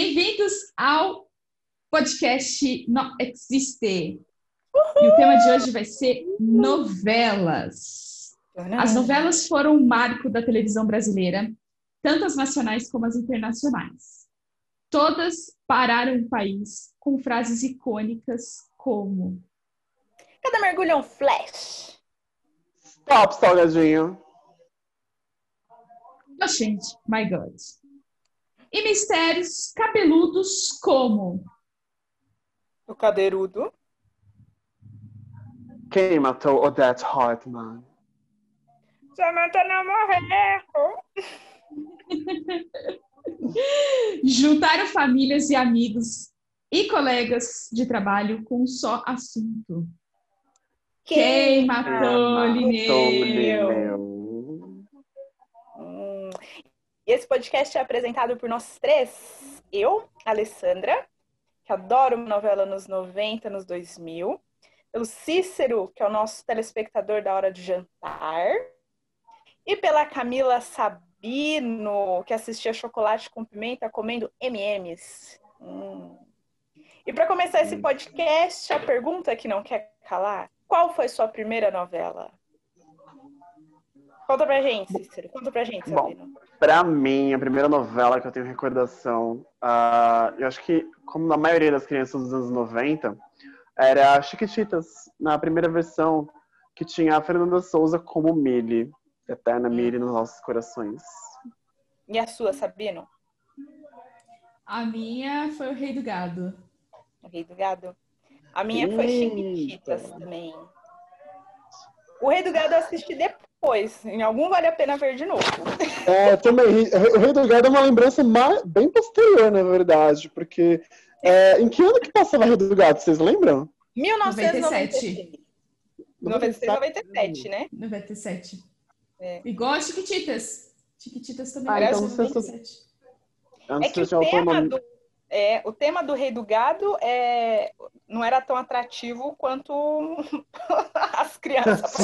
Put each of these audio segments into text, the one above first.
Bem-vindos ao podcast Não Existe. Uhul! E o tema de hoje vai ser novelas. As novelas foram um marco da televisão brasileira, tanto as nacionais como as internacionais. Todas pararam o país com frases icônicas como Cada mergulho é um flash. Stop, salgadinho. Oh, gente, my God. E mistérios cabeludos como o cadeirudo. Quem matou Odette Hartman? Samantha não morreu. Juntaram famílias e amigos e colegas de trabalho com um só assunto. Quem, Quem matou, Linneu? Hum. Esse podcast é apresentado por nós três. Eu, Alessandra, que adora uma novela nos 90, nos 2000. Pelo Cícero, que é o nosso telespectador da hora de jantar. E pela Camila Sabino, que assistia Chocolate com Pimenta comendo M&M's. Hum. E para começar esse podcast, a pergunta que não quer calar. Qual foi sua primeira novela? Conta pra gente, Cícero. Conta pra gente, Sabino. Bom, pra mim, a primeira novela que eu tenho recordação, uh, eu acho que, como na maioria das crianças dos anos 90, era Chiquititas, na primeira versão, que tinha a Fernanda Souza como Millie, eterna Millie nos nossos corações. E a sua, Sabino? A minha foi o Rei do Gado. O Rei do Gado? A minha Eita. foi Chiquititas também. O Rei do Gado eu assisti depois depois. Em algum vale a pena ver de novo. É, também. O Rei do Gado é uma lembrança mais, bem posterior, na verdade, porque. É, em que ano que passava Rei do Gado, vocês lembram? 1997. 96, 97, né? 97. É. Igual a Chiquititas. Chiquititas também. Ah, então, 97. É que o tema do é, o tema do Rei do Gado é, não era tão atrativo quanto as crianças.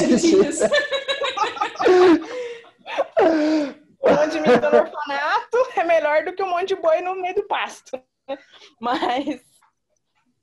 um monte de menino no orfanato é melhor do que um monte de boi no meio do pasto. Né? Mas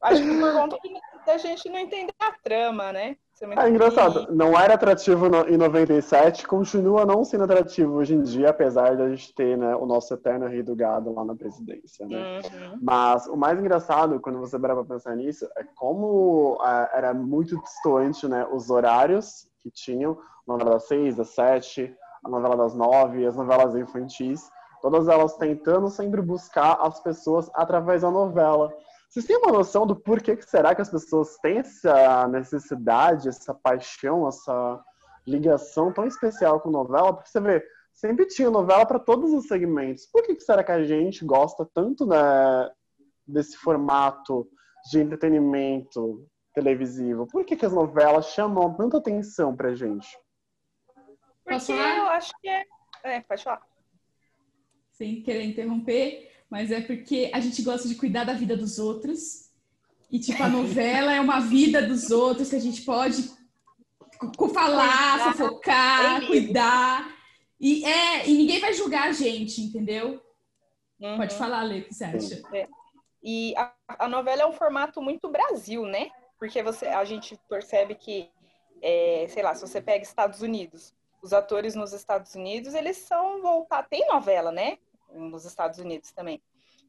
acho que por conta da gente não entender a trama, né? É engraçado, não era atrativo no, em 97, continua não sendo atrativo hoje em dia, apesar de a gente ter né, o nosso eterno rei do gado lá na presidência, né? Uhum. Mas o mais engraçado, quando você para pra pensar nisso, é como uh, era muito distante, né, os horários que tinham, a novela das seis, das sete, a novela das nove, as novelas infantis, todas elas tentando sempre buscar as pessoas através da novela. Vocês têm uma noção do porquê que será que as pessoas têm essa necessidade, essa paixão, essa ligação tão especial com novela? Porque você vê, sempre tinha novela para todos os segmentos. Por que, que será que a gente gosta tanto né, desse formato de entretenimento televisivo? Por que, que as novelas chamam tanta atenção pra gente? Porque eu acho que é. É, pode falar. Sem querer interromper, mas é porque a gente gosta de cuidar da vida dos outros. E, tipo, a novela é uma vida dos outros que a gente pode falar, cuidar, fofocar, cuidar. E, é, e ninguém vai julgar a gente, entendeu? Uhum. Pode falar, Lê, o que você acha? É. E a, a, novela é um formato muito Brasil, né? Porque você, a gente percebe que, é, sei lá, se você pega Estados Unidos, os atores nos Estados Unidos, eles são voltados. Tem novela, né? Nos Estados Unidos também.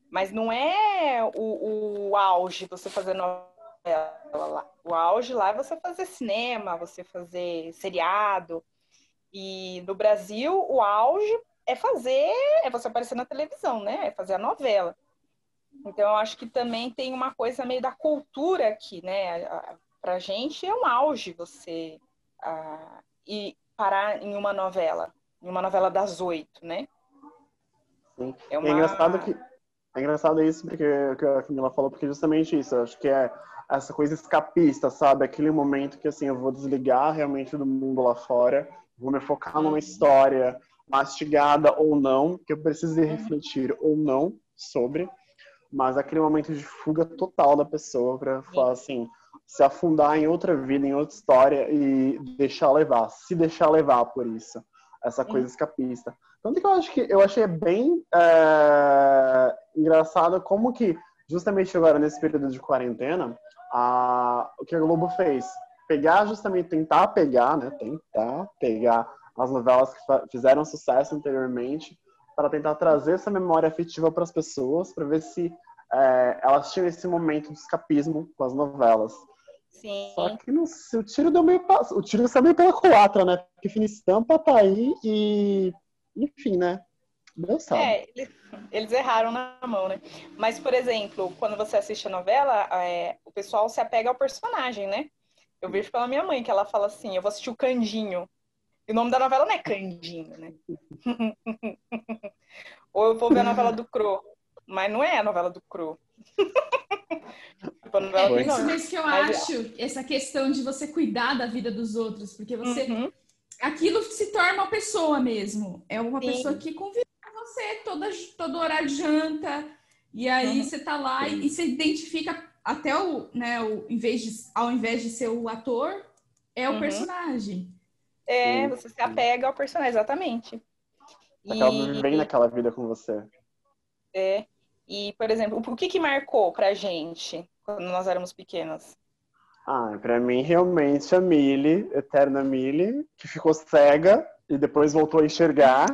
Mas não é o, o auge você fazer novela lá. O auge lá é você fazer cinema, você fazer seriado. E no Brasil, o auge é fazer, é você aparecer na televisão, né? É fazer a novela. Então, eu acho que também tem uma coisa meio da cultura aqui, né? Pra gente é um auge você uh, ir parar em uma novela, em uma novela das oito, né? Sim. É, uma... é engraçado que é engraçado isso porque que a Camila falou porque justamente isso, acho que é essa coisa escapista, sabe? Aquele momento que assim eu vou desligar realmente do mundo lá fora, vou me focar numa história mastigada ou não, que eu preciso refletir ou não sobre, mas aquele momento de fuga total da pessoa para falar assim, se afundar em outra vida, em outra história e deixar levar, se deixar levar por isso, essa coisa escapista. Tanto que eu acho que eu achei bem é, engraçado como que, justamente agora nesse período de quarentena, a, o que a Globo fez? Pegar, justamente, tentar pegar, né? Tentar pegar as novelas que fizeram sucesso anteriormente para tentar trazer essa memória afetiva para as pessoas, para ver se é, elas tinham esse momento de escapismo com as novelas. Sim. Só que no, o tiro deu meio o tiro saiu meio pela culatra, né? Porque Fina Estampa tá aí e enfim, né? Deus sabe. É, eles erraram na mão, né? Mas, por exemplo, quando você assiste a novela, é, o pessoal se apega ao personagem, né? Eu vejo pela minha mãe que ela fala assim: eu vou assistir o Candinho. E o nome da novela não é Candinho, né? Ou eu vou ver a novela do Cro. Mas não é a novela do Cro. tipo, novela é isso mesmo que eu Mas, é. acho, essa questão de você cuidar da vida dos outros, porque você. Uhum. Aquilo se torna uma pessoa mesmo. É uma Sim. pessoa que convive com você toda, todo horário de janta. E aí uhum. você tá lá e, e, você identifica até o, né, o, em vez de, ao invés de ser o ator, é o uhum. personagem. É, você se apega ao personagem, exatamente. Acaba e... vivendo naquela vida com você. É. E, por exemplo, o que que marcou pra gente quando nós éramos pequenas? Ah, pra mim, realmente, a Millie, eterna Millie, que ficou cega e depois voltou a enxergar.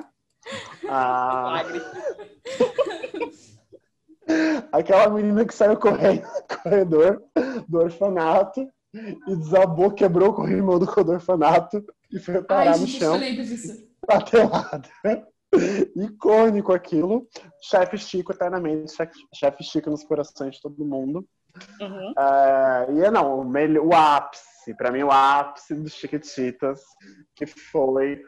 Ah... Aquela menina que saiu correndo no corredor do orfanato e desabou, quebrou o corrimão do orfanato e foi parar Ai, no chão. Eu lembro disso. Patelada. Icônico aquilo. Chefe Chico eternamente, chefe Chico nos corações de todo mundo. Uhum. Uh, e é não, o, melhor, o ápice, para mim, o ápice dos Chiquititas, que foi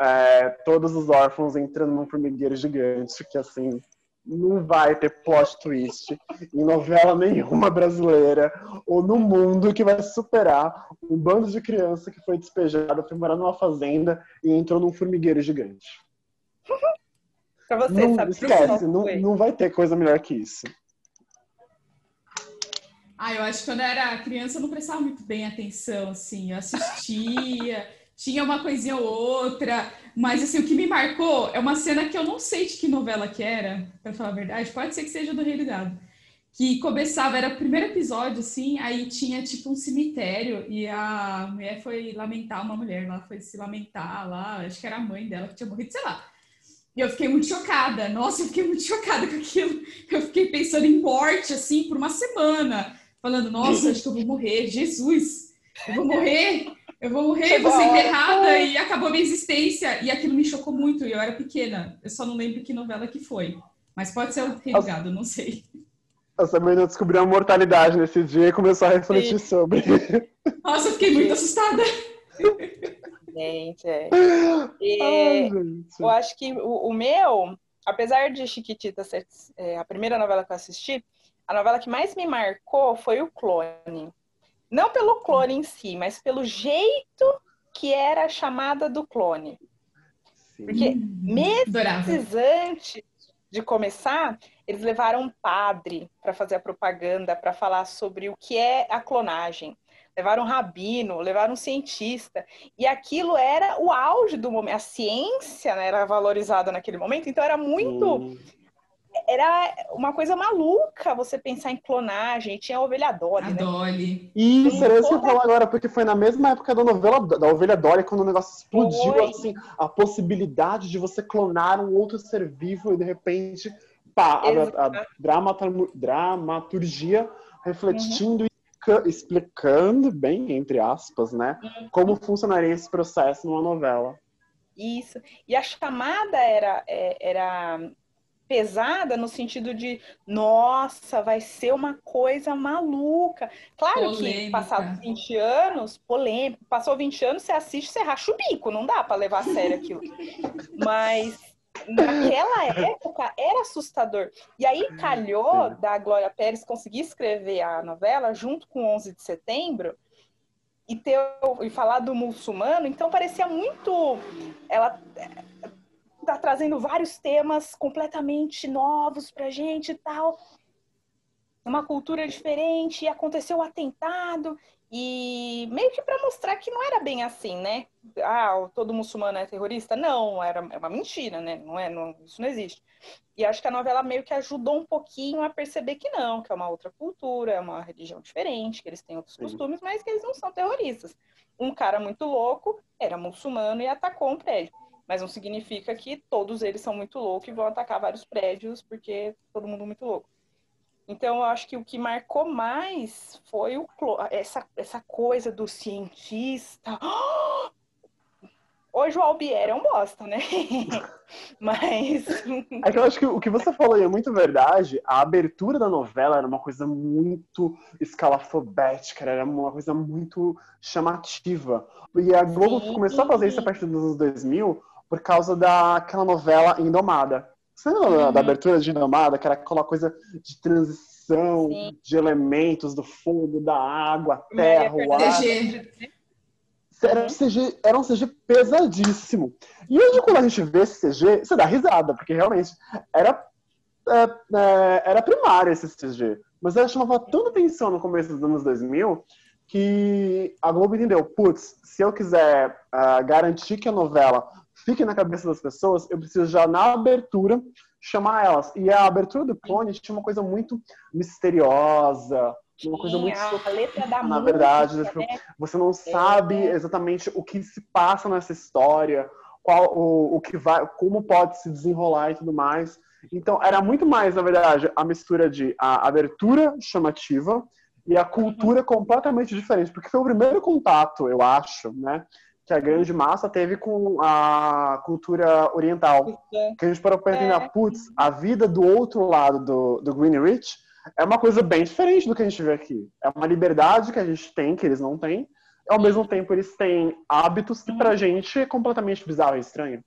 é, todos os órfãos entrando num formigueiro gigante, que assim, não vai ter plot twist em novela nenhuma brasileira ou no mundo que vai superar um bando de criança que foi despejado, foi morar numa fazenda e entrou num formigueiro gigante. pra você, não, sabe? Esquece, não, não vai ter coisa melhor que isso. Ah, eu acho que quando eu era criança eu não prestava muito bem atenção, assim, eu assistia, tinha uma coisinha ou outra, mas assim, o que me marcou é uma cena que eu não sei de que novela que era, para falar a verdade, pode ser que seja do Rei do Gado. Que começava, era o primeiro episódio, assim, aí tinha tipo um cemitério e a mulher foi lamentar, uma mulher lá foi se lamentar lá, acho que era a mãe dela que tinha morrido, sei lá. E eu fiquei muito chocada. Nossa, eu fiquei muito chocada com aquilo. Eu fiquei pensando em morte, assim, por uma semana falando, nossa, acho que eu vou morrer, Jesus, eu vou morrer, eu vou morrer, vou ser enterrada, e acabou a minha existência. E aquilo me chocou muito, e eu era pequena. Eu só não lembro que novela que foi. Mas pode ser o Rei não sei. Essa menina descobriu a mortalidade nesse dia e começou a refletir Sim. sobre. Nossa, eu fiquei muito assustada. Gente, é. E, Ai, gente. Eu acho que o, o, meu, apesar de Chiquitita ser é, a primeira novela que eu assisti, a novela que mais me marcou foi o Clone. Não pelo clone em si, mas pelo jeito que era a chamada do clone. Sim. Porque meses antes de começar, eles levaram um padre para fazer a propaganda, para falar sobre o que é a clonagem. Levaram um rabino, levaram um cientista. E aquilo era o auge do momento. A ciência né, era valorizada naquele momento, então era muito era uma coisa maluca você pensar em clonagem. Tinha a ovelha Dolly, a né? Dolly. Isso, era isso que eu falar agora, porque foi na mesma época da novela da ovelha Dolly, quando o negócio explodiu, foi. assim, a possibilidade de você clonar um outro ser vivo e de repente, pá, a, a dramaturgia refletindo uhum. e explicando, bem, entre aspas, né, uhum. como funcionaria esse processo numa novela. Isso. E a chamada era, é, era pesada no sentido de, nossa, vai ser uma coisa maluca. Claro polêmica. que passados 20 anos, polêmico, passou 20 anos, você assiste, você racha o bico, não dá para levar a sério aquilo. Mas naquela época era assustador. E aí calhou da Glória Pérez conseguir escrever a novela junto com 11 de setembro e ter e falar do muçulmano, então parecia muito ela tá trazendo vários temas completamente novos pra gente e tal. Uma cultura diferente, e aconteceu o um atentado, E meio que para mostrar que não era bem assim, né? Ah, todo muçulmano é terrorista? Não, era é uma mentira, né? Não é, não, isso não existe. E acho que a novela meio que ajudou um pouquinho a perceber que não, que é uma outra cultura, é uma religião diferente, que eles têm outros Sim. costumes, mas que eles não são terroristas. Um cara muito louco era muçulmano e atacou um prédio. Mas não significa que todos eles são muito loucos e vão atacar vários prédios, porque todo mundo é muito louco. Então, eu acho que o que marcou mais foi o, essa, essa coisa do cientista. Hoje o Albier é um bosta, né? Mas. É que eu acho que o que você falou é muito verdade. A abertura da novela era uma coisa muito escalafobética, era uma coisa muito chamativa. E a Globo Sim. começou a fazer isso a partir dos anos 2000 por causa daquela novela Indomada. Você lembra uhum. da abertura de Indomada, que era aquela coisa de transição Sim. de elementos do fogo, da água, terra, o ar. CG. Era um, CG, era um CG pesadíssimo. E hoje, quando a gente vê esse CG, você dá risada, porque realmente era, é, é, era primário esse CG. Mas ela chamava tanta atenção no começo dos anos 2000 que a Globo entendeu, putz, se eu quiser uh, garantir que a novela fique na cabeça das pessoas, eu preciso já na abertura chamar elas. E a abertura do Clone tinha uma coisa muito misteriosa, uma coisa muito a letra da na verdade né? você não sabe é. exatamente o que se passa nessa história qual o, o que vai como pode se desenrolar e tudo mais então era muito mais na verdade a mistura de a abertura chamativa e a cultura uhum. completamente diferente porque foi o primeiro contato eu acho né que a grande massa teve com a cultura oriental. Que a gente parou para entender, é. putz, a vida do outro lado do, do Greenwich é uma coisa bem diferente do que a gente vê aqui. É uma liberdade que a gente tem, que eles não têm. E, ao mesmo tempo, eles têm hábitos que pra gente é completamente bizarro e estranho.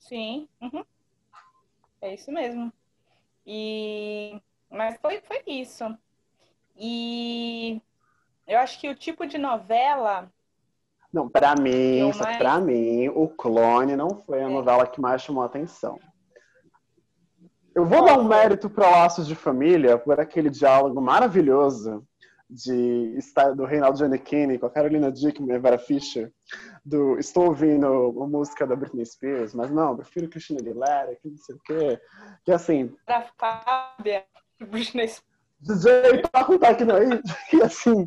Sim. Uhum. É isso mesmo. E... Mas foi, foi isso. E eu acho que o tipo de novela não, para mim, mais... para mim, o Clone não foi a é. novela que mais chamou a atenção. Eu vou dar um mérito para Laços de Família por aquele diálogo maravilhoso de do Reinaldo Giannichini com a Carolina Dickman e Vera Fischer do estou ouvindo a música da Britney Spears, mas não, prefiro Christina Aguilera, que não sei o quê. Que assim... Pra Fábia, Britney Spears. DJ, pra contar aqui não, que assim...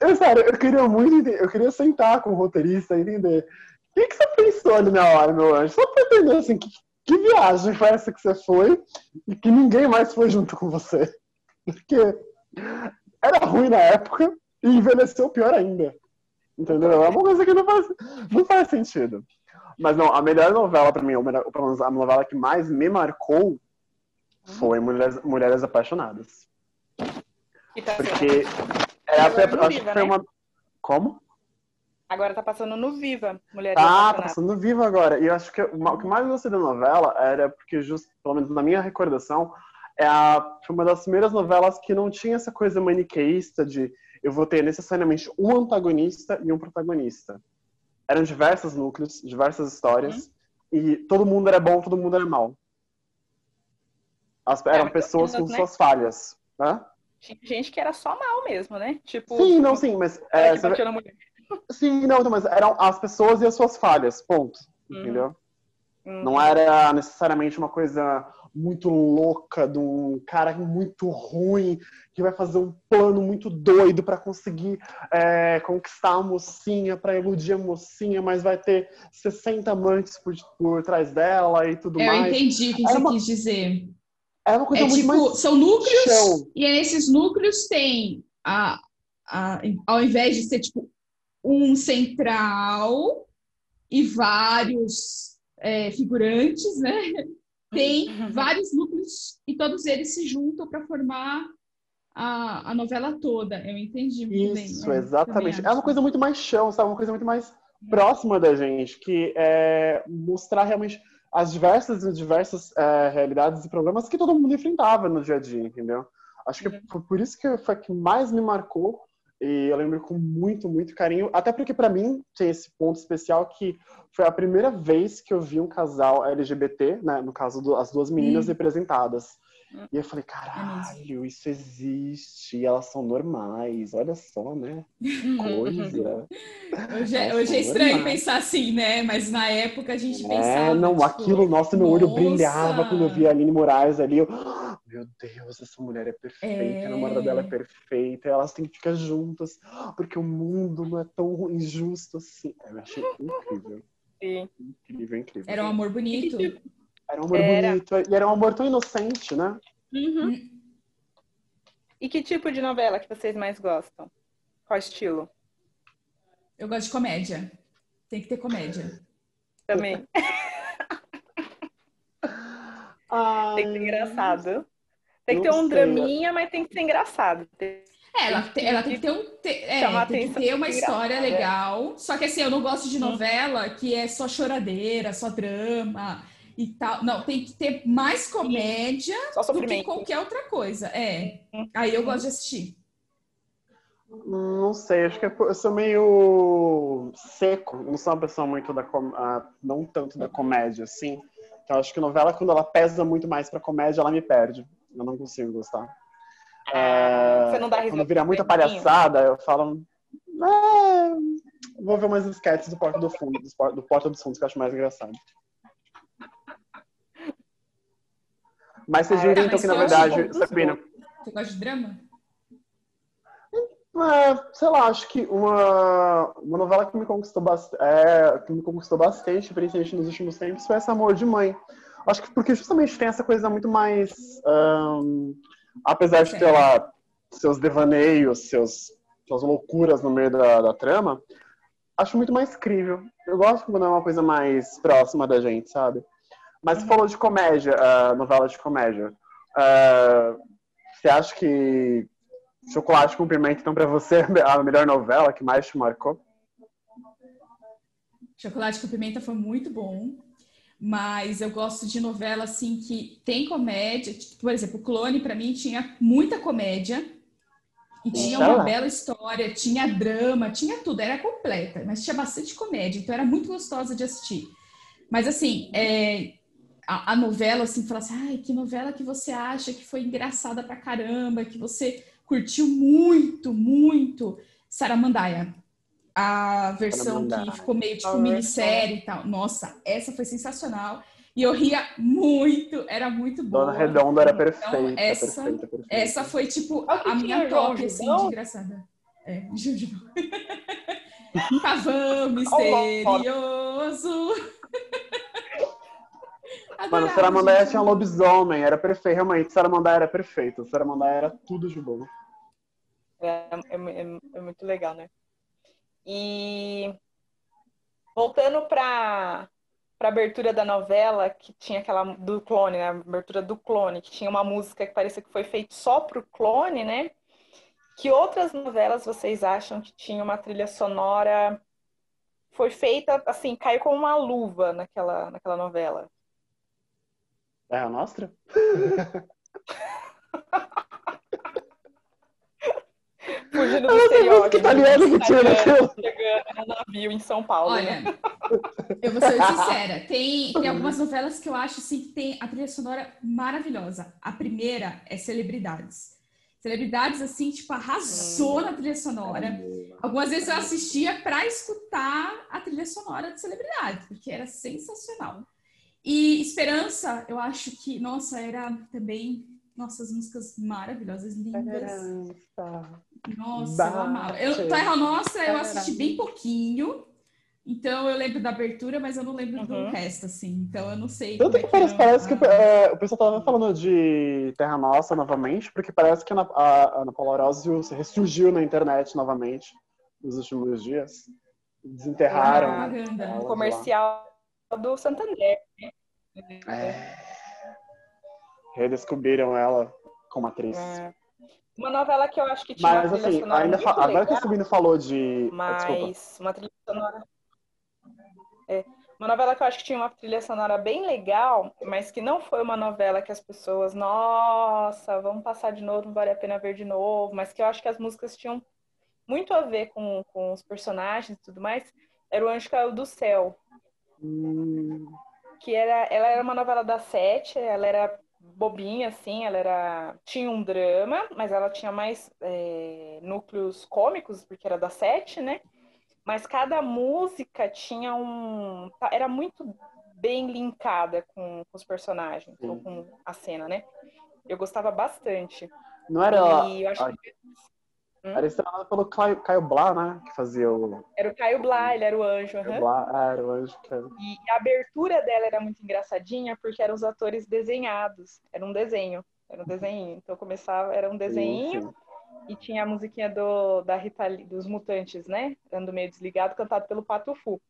Eu, sério, eu queria muito entender, eu queria sentar com o roteirista e entender o que, que você pensou ali na hora, meu anjo? Só pra entender, assim, que, que viagem foi essa que você foi e que ninguém mais foi junto com você. Porque era ruim na época e envelheceu pior ainda. Entendeu? É uma coisa que não faz, não faz sentido. Mas não, a melhor novela pra mim, ou pelo menos a novela que mais me marcou foi Mulheres, Mulheres Apaixonadas. Tá Porque é, até, acho Viva, que foi né? uma. Como? Agora tá passando no Viva, Mulheres Ah, tá passando no Viva agora. E eu acho que o que mais gostei da novela era porque, just, pelo menos na minha recordação, é a, foi uma das primeiras novelas que não tinha essa coisa maniqueísta de eu vou ter necessariamente um antagonista e um protagonista. Eram diversos núcleos, diversas histórias, uhum. e todo mundo era bom, todo mundo era mal. As, eram é, pessoas com né? suas falhas. Hã? Tinha gente que era só mal mesmo, né? Tipo. Sim, não, sim, mas. É, você... Sim, não, mas eram as pessoas e as suas falhas, ponto. Uhum. Entendeu? Uhum. Não era necessariamente uma coisa muito louca de um cara muito ruim que vai fazer um plano muito doido para conseguir é, conquistar a mocinha, para iludir a mocinha, mas vai ter 60 amantes por, por trás dela e tudo eu mais. Eu entendi o que você uma... quis dizer. É uma coisa é, muito tipo, mais São núcleos, chão. e esses núcleos tem, a, a, ao invés de ser tipo um central e vários é, figurantes, né? Tem uhum. vários núcleos e todos eles se juntam para formar a, a novela toda. Eu entendi muito Isso, bem. Isso, exatamente. É uma coisa muito mais chão, sabe? Uma coisa muito mais próxima da gente, que é mostrar realmente as diversas e diversas é, realidades e problemas que todo mundo enfrentava no dia a dia, entendeu? Acho que uhum. foi por isso que foi que mais me marcou E eu lembro com muito, muito carinho. Até porque, para mim, tem esse ponto especial que foi a primeira vez que eu vi um casal LGBT, né? No caso, do, as duas meninas hum. representadas. E eu falei, caralho, isso existe, elas são normais, olha só, né? Coisa. hoje é, hoje é estranho normais. pensar assim, né? Mas na época a gente é, pensava. É, não, tipo, aquilo, nossa, meu olho brilhava quando eu vi a Aline Moraes ali. Eu, meu Deus, essa mulher é perfeita, é... a namorada dela é perfeita, elas têm que ficar juntas, porque o mundo não é tão injusto assim. Eu achei incrível. Sim. Incrível, incrível. Era um amor bonito. Era um amor era. bonito. E era um amor tão inocente, né? Uhum. E que tipo de novela que vocês mais gostam? Qual estilo? Eu gosto de comédia. Tem que ter comédia. Também. Ai, tem que ser engraçado. Tem que ter um sei. draminha, mas tem que ser engraçado. É, ela, tem, ela tem que ter um. é, tem que ter uma história é. legal. Só que assim, eu não gosto de uhum. novela que é só choradeira, só drama e tal. Não, tem que ter mais comédia do que qualquer outra coisa. É. Uhum. Aí eu gosto de assistir. Não sei, acho que é eu sou meio seco. Não sou uma pessoa muito da com... ah, não tanto da comédia, assim. Então acho que novela, quando ela pesa muito mais pra comédia, ela me perde. Eu não consigo gostar. Ah, é... Você não dá risada. Quando vira muita palhaçada, eu falo. É... Vou ver umas sketches do Porta do Fundo, do Porta dos Fundos, que eu acho mais engraçado. Mas vocês viram, ah, então, que na verdade, Sabrina. Você gosta de drama? É, sei lá, acho que uma, uma novela que me conquistou bastante, é, que me conquistou bastante, principalmente nos últimos tempos, foi esse Amor de Mãe. Acho que porque justamente tem essa coisa muito mais. Um, apesar de ter lá seus devaneios, seus, suas loucuras no meio da, da trama, acho muito mais crível. Eu gosto quando é uma coisa mais próxima da gente, sabe? Mas você falou de comédia, uh, novela de comédia. Uh, você acha que Chocolate com Pimenta, então, para você, é a melhor novela que mais te marcou? Chocolate com Pimenta foi muito bom, mas eu gosto de novela, assim, que tem comédia. Por exemplo, Clone, para mim, tinha muita comédia. E tinha uma bela história, tinha drama, tinha tudo, era completa, mas tinha bastante comédia, então era muito gostosa de assistir. Mas assim, é, a, a, novela, assim, falar assim, ai, que novela que você acha que foi engraçada pra caramba, que você curtiu muito, muito Saramandaia. A versão que ficou meio tipo minissérie e tal. Nossa, essa foi sensacional. E eu ria muito, era muito boa. Dona Redonda era então, perfeita. Então, essa, perfeita, perfeita. essa foi, tipo, a, a minha top, assim, de engraçada. É, Juju. Pavão misterioso. Mano, Saramandaia tinha lobisomem, era perfeito. Realmente, Saramandaia era perfeito. Saramandaia era tudo de bom. É, é, é, é muito legal, né? E voltando para para abertura da novela, que tinha aquela do clone, né? A abertura do clone, que tinha uma música que parecia que foi feita só pro clone, né? Que outras novelas vocês acham que tinha uma trilha sonora foi feita assim, caiu como uma luva naquela naquela novela? É a Nostra? Fugindo do estereótipo. italiano que tinha chegando no navio em São Paulo. Olha, né? eu vou ser sincera. Tem, tem algumas novelas que eu acho assim, que tem a trilha sonora maravilhosa. A primeira é Celebridades. Celebridades, assim, tipo, arrasou hum, na trilha sonora. Algumas vezes eu assistia para escutar a trilha sonora de Celebridades, porque era sensacional. E Esperança, eu acho que, nossa, era também, nossas músicas maravilhosas, lindas. Esperança. Nossa, Bate. eu amava. Eu, Terra Nossa, eu assisti bem pouquinho. Então eu lembro da abertura, mas eu não lembro uhum. do resto, assim. Então eu não sei. Tanto que, é que parece, parece que é, o pessoal tava falando de Terra Nossa novamente, porque parece que a, a Ana Paula ressurgiu na internet novamente nos últimos dias. Desenterraram. Ah, comercial do Santander. É. Redescobriram ela como atriz. É. Uma novela que eu acho que tinha Mas, assim, ainda fa... agora que o falou de. Ah, Mas uma trilha sonora. É. Uma novela que eu acho que tinha uma trilha sonora bem legal, mas que não foi uma novela que as pessoas, nossa, vamos passar de novo, não vale a pena ver de novo, mas que eu acho que as músicas tinham muito a ver com, com os personagens e tudo mais, era O Anjo Caiu do Céu. Hum. Que era, ela era uma novela da Sete, ela era bobinha, assim, ela era tinha um drama, mas ela tinha mais é, núcleos cômicos, porque era da Sete, né? Mas cada música tinha um... Era muito bem linkada com, com os personagens, ou com a cena, né? Eu gostava bastante. Não era. E eu acho que... Hum? Era estrelada pelo Caio, Caio Blá, né? Que fazia o. Era o Caio Blá, ele era o anjo. Caio uhum. Blá, ah, era o anjo. Era... E a abertura dela era muito engraçadinha, porque eram os atores desenhados. Era um desenho. Era um desenho. Então começava, era um desenho. Sim, sim. E tinha a musiquinha do, da Rita, dos Mutantes, né? Ando meio desligado, cantado pelo Pato Fu.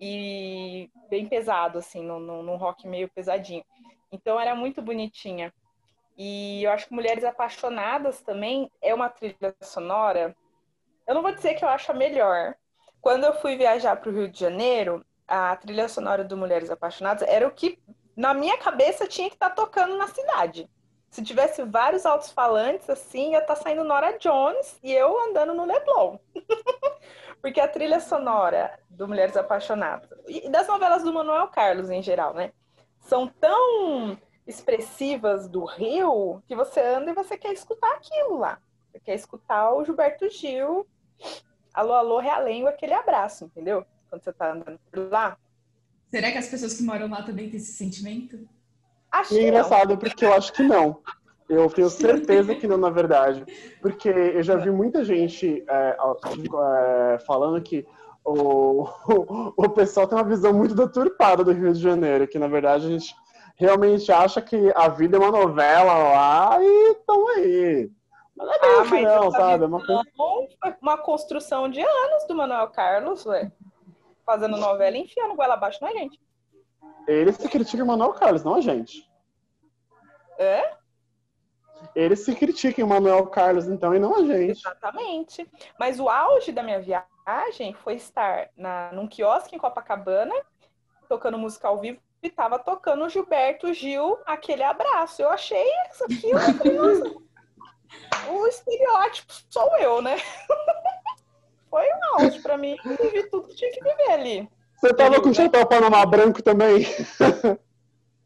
E bem pesado, assim, num, num rock meio pesadinho. Então era muito bonitinha. E eu acho que Mulheres Apaixonadas também é uma trilha sonora. Eu não vou dizer que eu acho a melhor. Quando eu fui viajar para o Rio de Janeiro, a trilha sonora do Mulheres Apaixonadas era o que, na minha cabeça, tinha que estar tá tocando na cidade. Se tivesse vários altos falantes, assim, ia estar tá saindo Nora Jones e eu andando no Leblon. Porque a trilha sonora do Mulheres Apaixonadas e das novelas do Manuel Carlos em geral, né? São tão expressivas do Rio que você anda e você quer escutar aquilo lá. Você quer escutar o Gilberto Gil, alô, alô, realengo, aquele abraço, entendeu? Quando você tá andando por lá. Será que as pessoas que moram lá também têm esse sentimento? Acho é engraçado, não. porque eu acho que não. Eu tenho certeza que não, na verdade. Porque eu já vi muita gente é, é, falando que o, o, o pessoal tem uma visão muito deturpada do Rio de Janeiro, que na verdade a gente realmente acha que a vida é uma novela lá e estão aí. Mas não é ah, não, sabe? É uma, uma construção de anos do Manuel Carlos, ué. Fazendo novela e enfiando goela abaixo na gente. Eles se criticam o Manuel Carlos, não a gente. É? Eles se criticam o Manuel Carlos, então, e não a gente. Exatamente. Mas o auge da minha viagem foi estar na, num quiosque em Copacabana, tocando música ao vivo e tava tocando o Gilberto Gil, aquele abraço. Eu achei isso aqui, eu falei, nossa, o estereótipo sou eu, né? Foi um auge pra mim, vivi tudo que tinha que viver ali. Você tava com o chapéu Panamá branco também?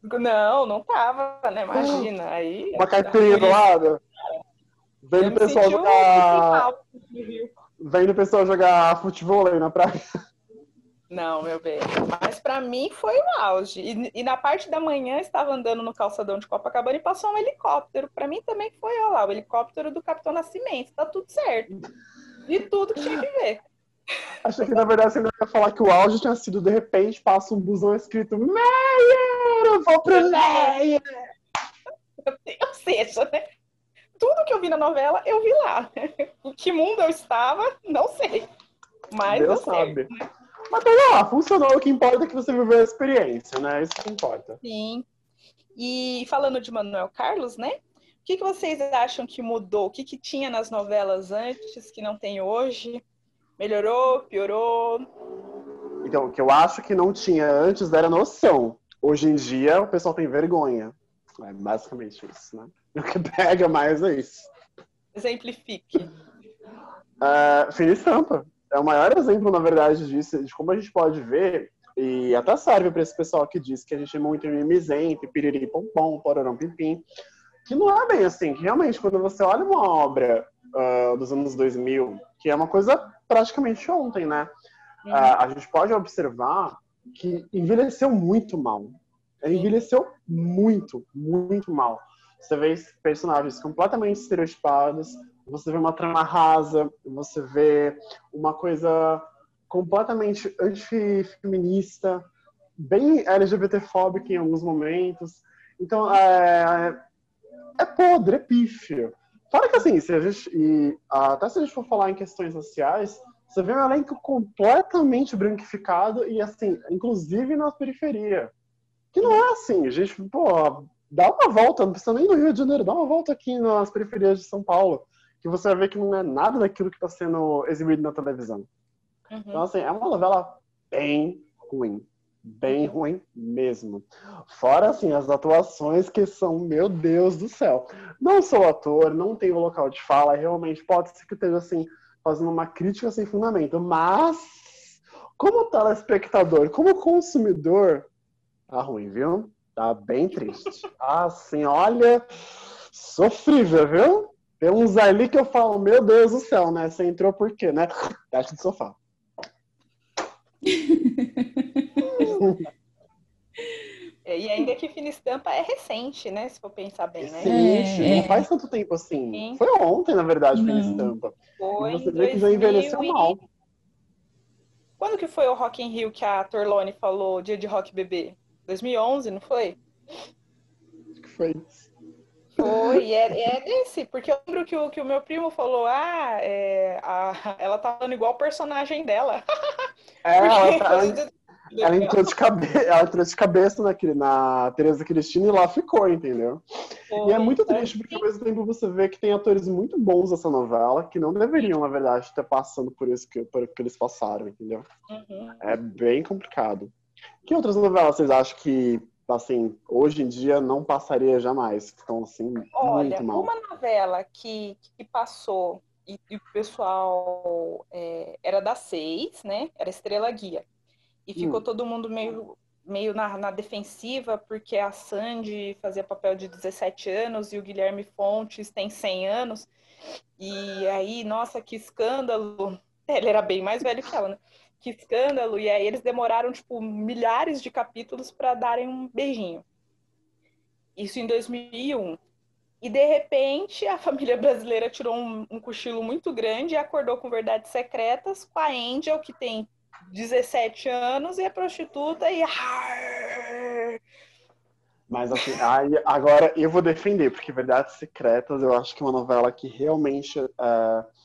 Não, não tava, né? Imagina. Aí, Uma caipirinha do lado? Vendo o pessoal jogar. Vendo o pessoal jogar futebol aí na praia. Não, meu bem. Mas para mim foi o auge. E, e, na parte da manhã estava andando no calçadão de Copacabana e passou um helicóptero. Para mim também foi olha lá, o helicóptero do Capitão Nascimento. Tá tudo certo. E tudo que tinha que ver. Achei que na verdade você ia falar que o auge tinha sido de repente passa um busão escrito Meyer, eu vou pro Meyer. Ou seja, né? Tudo que eu vi na novela, eu vi lá. Em que mundo eu estava, não sei. Mas Deus sabe. Certo, né? Mas tá lá, funcionou. O que importa é que você viveu a experiência, né? Isso que importa. Sim. E falando de Manuel Carlos, né? O que, que vocês acham que mudou? O que, que tinha nas novelas antes que não tem hoje? Melhorou? Piorou? Então, o que eu acho que não tinha antes era noção. Hoje em dia, o pessoal tem vergonha. É basicamente isso, né? O que pega mais é isso. Exemplifique. Uh, Fina Estampa é o maior exemplo, na verdade, disso, de como a gente pode ver, e até serve para esse pessoal que diz que a gente é muito mimizento, piriri pompom, pororão pimpim, que não é bem assim, que realmente quando você olha uma obra uh, dos anos 2000, que é uma coisa praticamente ontem, né? Uh, a gente pode observar que envelheceu muito mal. Envelheceu muito, muito mal. Você vê personagens completamente estereotipados, você vê uma trama rasa, você vê uma coisa completamente antifeminista, bem LGBTfóbica em alguns momentos. Então, é, é podre, é pífio. Fora que, assim, se a gente, e, até se a gente for falar em questões sociais, você vê um elenco completamente branquificado e, assim, inclusive na periferia. Que não é assim. A gente, pô, dá uma volta, não precisa nem no Rio de Janeiro, dá uma volta aqui nas periferias de São Paulo que você vai ver que não é nada daquilo que está sendo exibido na televisão. Uhum. Então, assim, é uma novela bem ruim. Bem ruim mesmo. Fora, assim, as atuações que são, meu Deus do céu. Não sou ator, não tenho local de fala, realmente pode ser que esteja, assim, fazendo uma crítica sem fundamento, mas como telespectador, como consumidor, tá ruim, viu? Tá bem triste. Assim, olha, sofrível, viu? Tem uns ali que eu falo, meu Deus do céu, né? Você entrou por quê, né? Teste de sofá. e ainda que Fina Estampa é recente, né? Se for pensar bem, né? Recente, é, não faz tanto tempo assim. Sim. Foi ontem, na verdade, Fina Estampa. Foi. Você vê que já envelheceu e... mal. Quando que foi o Rock in Rio que a Torlone falou dia de rock bebê? 2011, não foi? Acho que foi Foi, é, é desse, porque eu lembro que o, que o meu primo falou, ah, é, a, ela tá falando igual o personagem dela. É, ela, tá, ela, ela, entrou de cabeça, ela entrou de cabeça na, na Teresa Cristina e lá ficou, entendeu? Foi, e é muito triste, porque ao mesmo tempo você vê que tem atores muito bons nessa novela, que não deveriam, na verdade, estar passando por isso que, por que eles passaram, entendeu? Uhum. É bem complicado. Que outras novelas vocês acham que assim, hoje em dia não passaria jamais. Estão assim, Olha, muito mal. uma novela que, que passou e, e o pessoal é, era da seis, né? Era Estrela Guia. E ficou hum. todo mundo meio, meio na, na, defensiva, porque a Sandy fazia papel de 17 anos e o Guilherme Fontes tem 100 anos. E aí, nossa, que escândalo. Ele era bem mais velho que ela, né? Que escândalo. E aí eles demoraram, tipo, milhares de capítulos para darem um beijinho. Isso em 2001. E de repente a família brasileira tirou um, um cochilo muito grande e acordou com verdades secretas com a Angel, que tem 17 anos e é prostituta e. Mas assim, agora eu vou defender, porque Verdades Secretas eu acho que é uma novela que realmente. Uh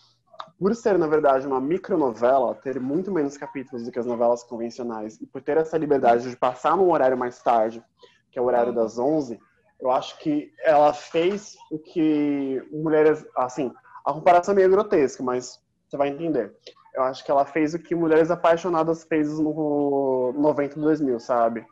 por ser, na verdade, uma micronovela, ter muito menos capítulos do que as novelas convencionais, e por ter essa liberdade de passar num horário mais tarde, que é o horário das 11, eu acho que ela fez o que mulheres, assim, a comparação é meio grotesca, mas você vai entender. Eu acho que ela fez o que Mulheres Apaixonadas fez no 90 2000, sabe?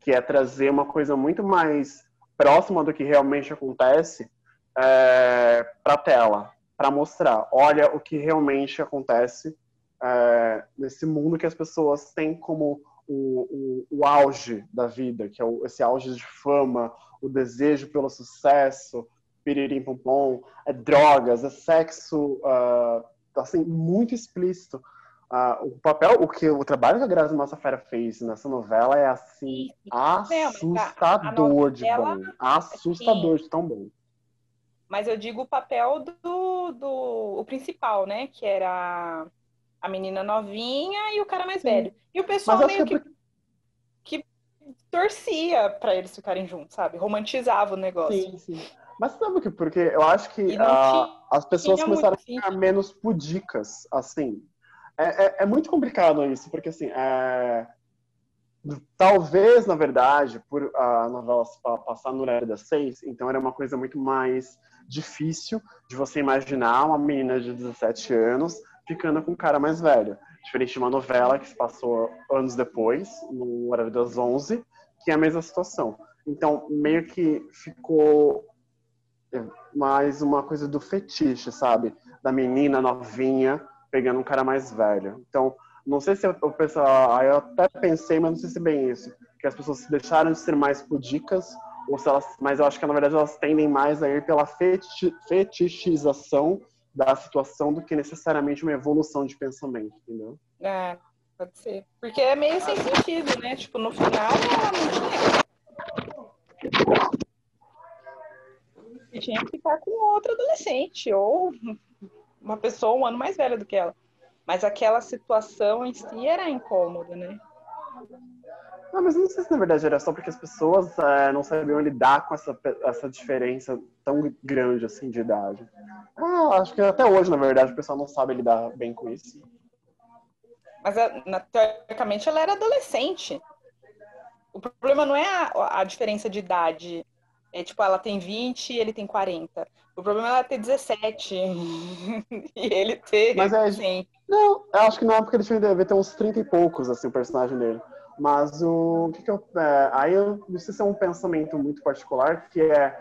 Que é trazer uma coisa muito mais próxima do que realmente acontece é, para tela, para mostrar, olha o que realmente acontece é, nesse mundo que as pessoas têm como o, o, o auge da vida, que é o, esse auge de fama, o desejo pelo sucesso, piririm pom pom, é drogas, é sexo, uh, assim, muito explícito. Uh, o papel, o que o trabalho que a Grazi Massafera fez nessa novela é assim assustador de bom, assustador de tão bom mas eu digo o papel do, do o principal, né? Que era a menina novinha e o cara mais Sim. velho. E o pessoal meio que, que, que torcia para eles ficarem juntos, sabe? Romantizava o negócio. Sim, sim. Mas sabe que porque eu acho que uh, as pessoas começaram a ficar menos pudicas, assim. É, é, é, muito complicado isso, porque assim, é... talvez, na verdade, por a novela passar no horário das seis, então era uma coisa muito mais difícil de você imaginar uma menina de 17 anos ficando com um cara mais velho. Diferente de uma novela que se passou anos depois, no horário das 11, que é a mesma situação. Então, meio que ficou mais uma coisa do fetiche, sabe? Da menina novinha pegando um cara mais velho. Então, não sei se o pessoal. Eu até pensei, mas não sei se é bem isso. Que as pessoas deixaram de ser mais pudicas ou se elas, mas eu acho que na verdade elas tendem mais a ir pela feti, fetichização da situação do que necessariamente uma evolução de pensamento, entendeu? É, pode ser. Porque é meio sem sentido, né? Tipo, no final ela não tinha. E tinha que ficar com outro adolescente, ou uma pessoa um ano mais velha do que ela. Mas aquela situação em si era incômoda, né? Não, mas não sei se na verdade era só porque as pessoas é, não sabiam lidar com essa, essa diferença tão grande assim de idade. Ah, acho que até hoje, na verdade, o pessoal não sabe lidar bem com isso. Mas, na, teoricamente, ela era adolescente. O problema não é a, a, diferença de idade. É tipo, ela tem 20 e ele tem 40. O problema é ela ter 17 e ele ter Mas é, 100. Não, eu acho que na época ele deve ter uns 30 e poucos, assim, o personagem dele. Mas o que, que eu. É, aí eu não sei se é um pensamento muito particular, que é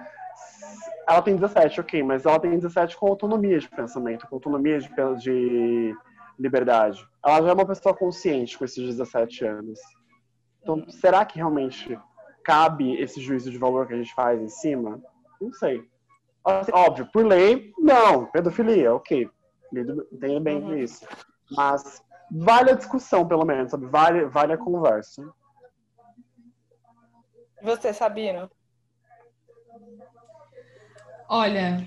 ela tem 17, ok, mas ela tem 17 com autonomia de pensamento, com autonomia de, de liberdade. Ela já é uma pessoa consciente com esses 17 anos. Então, será que realmente cabe esse juízo de valor que a gente faz em cima? Não sei. Assim, óbvio, por lei, não. Pedofilia, ok. Entendo bem uhum. isso. Mas vale a discussão, pelo menos, sabe? Vale, vale a conversa. Você, Sabino? Olha,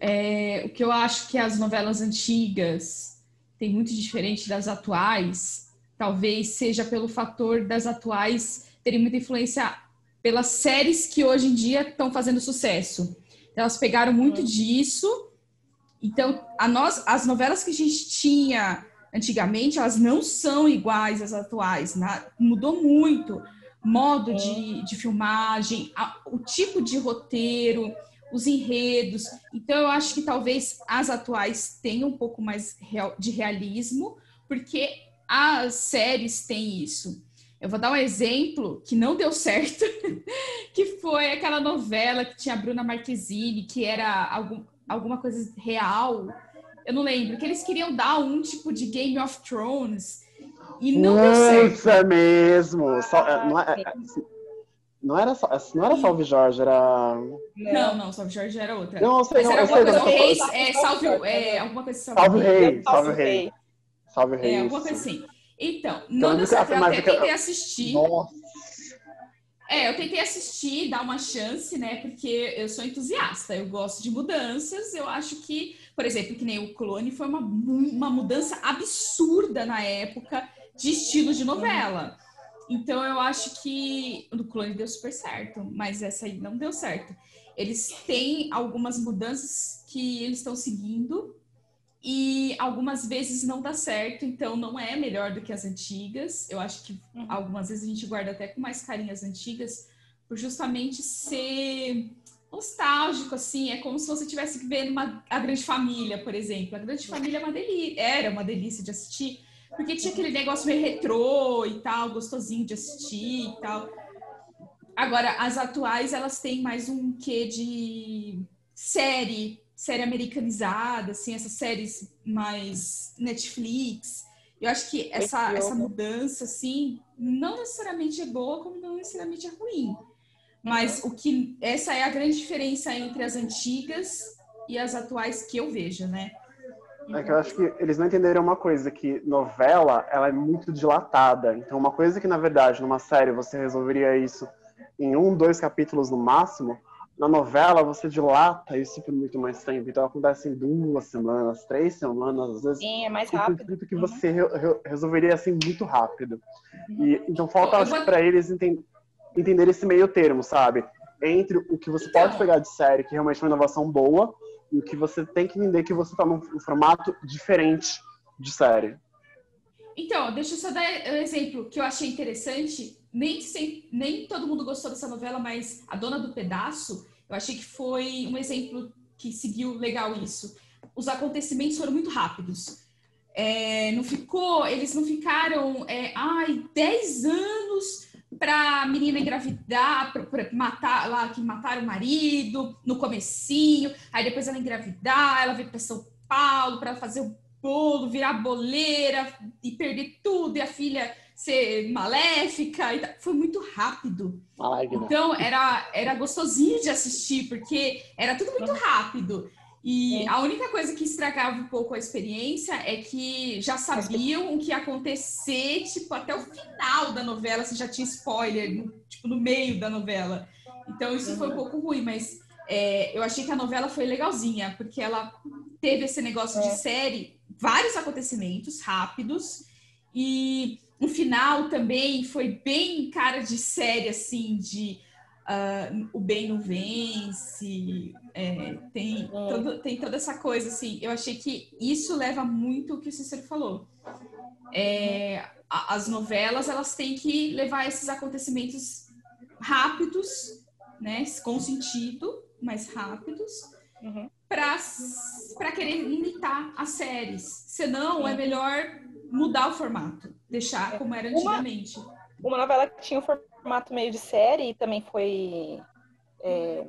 é, o que eu acho que as novelas antigas têm muito diferente das atuais, talvez seja pelo fator das atuais terem muita influência pelas séries que hoje em dia estão fazendo sucesso. Elas pegaram muito uhum. disso. Então, a nós, as novelas que a gente tinha antigamente, elas não são iguais às atuais. Na, mudou muito. Modo de, de filmagem, a, o tipo de roteiro, os enredos. Então, eu acho que talvez as atuais tenham um pouco mais real, de realismo, porque as séries têm isso. Eu vou dar um exemplo que não deu certo, que foi aquela novela que tinha a Bruna Marquezine, que era algum, alguma coisa real. Eu não lembro, que eles queriam dar um tipo de Game of Thrones e não Nossa, deu certo. É mesmo. Só, é, não, é, é não, era, não era Salve Jorge, era. Não, não, Salve Jorge era outra. Não, sei, não, era alguma coisa, Reis, é, salve, é, alguma coisa Salve, salve Rei. Salve Rei. Salve Rei. É, alguma coisa assim. Então, não deu certo. Eu até tentei assistir. Nossa. É, eu tentei assistir, dar uma chance, né? Porque eu sou entusiasta, eu gosto de mudanças. Eu acho que, por exemplo, que nem o Clone foi uma, uma mudança absurda na época de estilo de novela. Então eu acho que o Clone deu super certo, mas essa aí não deu certo. Eles têm algumas mudanças que eles estão seguindo e algumas vezes não dá certo, então não é melhor do que as antigas. Eu acho que uhum. algumas vezes a gente guarda até com mais carinho as antigas, por justamente ser nostálgico, assim. É como se você estivesse vendo uma, a Grande Família, por exemplo. A Grande Família é uma delícia, era uma delícia de assistir, porque tinha aquele negócio meio retrô e tal, gostosinho de assistir e tal. Agora, as atuais, elas têm mais um quê de série, série americanizada, assim, essas séries mais Netflix. Eu acho que essa, essa mudança, assim, não necessariamente é boa, como não necessariamente é ruim. Mas o que essa é a grande diferença entre as antigas e as atuais que eu vejo, né? É que eu acho que eles não entenderam uma coisa, que novela, ela é muito dilatada. Então, uma coisa que, na verdade, numa série você resolveria isso em um, dois capítulos no máximo, na novela você dilata isso por muito mais tempo. Então acontece em duas semanas, três semanas, às vezes. Sim, é mais rápido. que uhum. você re resolveria assim muito rápido. Uhum. E, então falta vou... para eles enten entender esse meio termo, sabe? Entre o que você pode pegar de série, que realmente é uma inovação boa, e o que você tem que entender que você está num formato diferente de série. Então, deixa eu só dar um exemplo que eu achei interessante. Nem, sem, nem todo mundo gostou dessa novela, mas A Dona do Pedaço, eu achei que foi um exemplo que seguiu legal isso. Os acontecimentos foram muito rápidos. É, não ficou, eles não ficaram, é, ai, 10 anos para a menina engravidar, para matar lá que mataram o marido no comecinho, aí depois ela engravidar, ela veio para São Paulo para fazer o bolo, virar boleira e perder tudo, e a filha ser maléfica. E Foi muito rápido. Maligna. Então era, era gostosinho de assistir, porque era tudo muito rápido. E a única coisa que estragava um pouco a experiência é que já sabiam o que ia acontecer, tipo, até o final da novela, você já tinha spoiler, no, tipo, no meio da novela. Então isso foi um pouco ruim, mas é, eu achei que a novela foi legalzinha, porque ela teve esse negócio de é. série vários acontecimentos rápidos e no final também foi bem cara de série, assim, de uh, o bem não vence, é, tem, é. todo, tem toda essa coisa, assim. Eu achei que isso leva muito o que o Cícero falou. É, as novelas, elas têm que levar esses acontecimentos rápidos, né, com sentido, mais rápidos, uhum para querer limitar as séries. Senão, é melhor mudar o formato, deixar como era antigamente. Uma, uma novela que tinha um formato meio de série e também foi. É,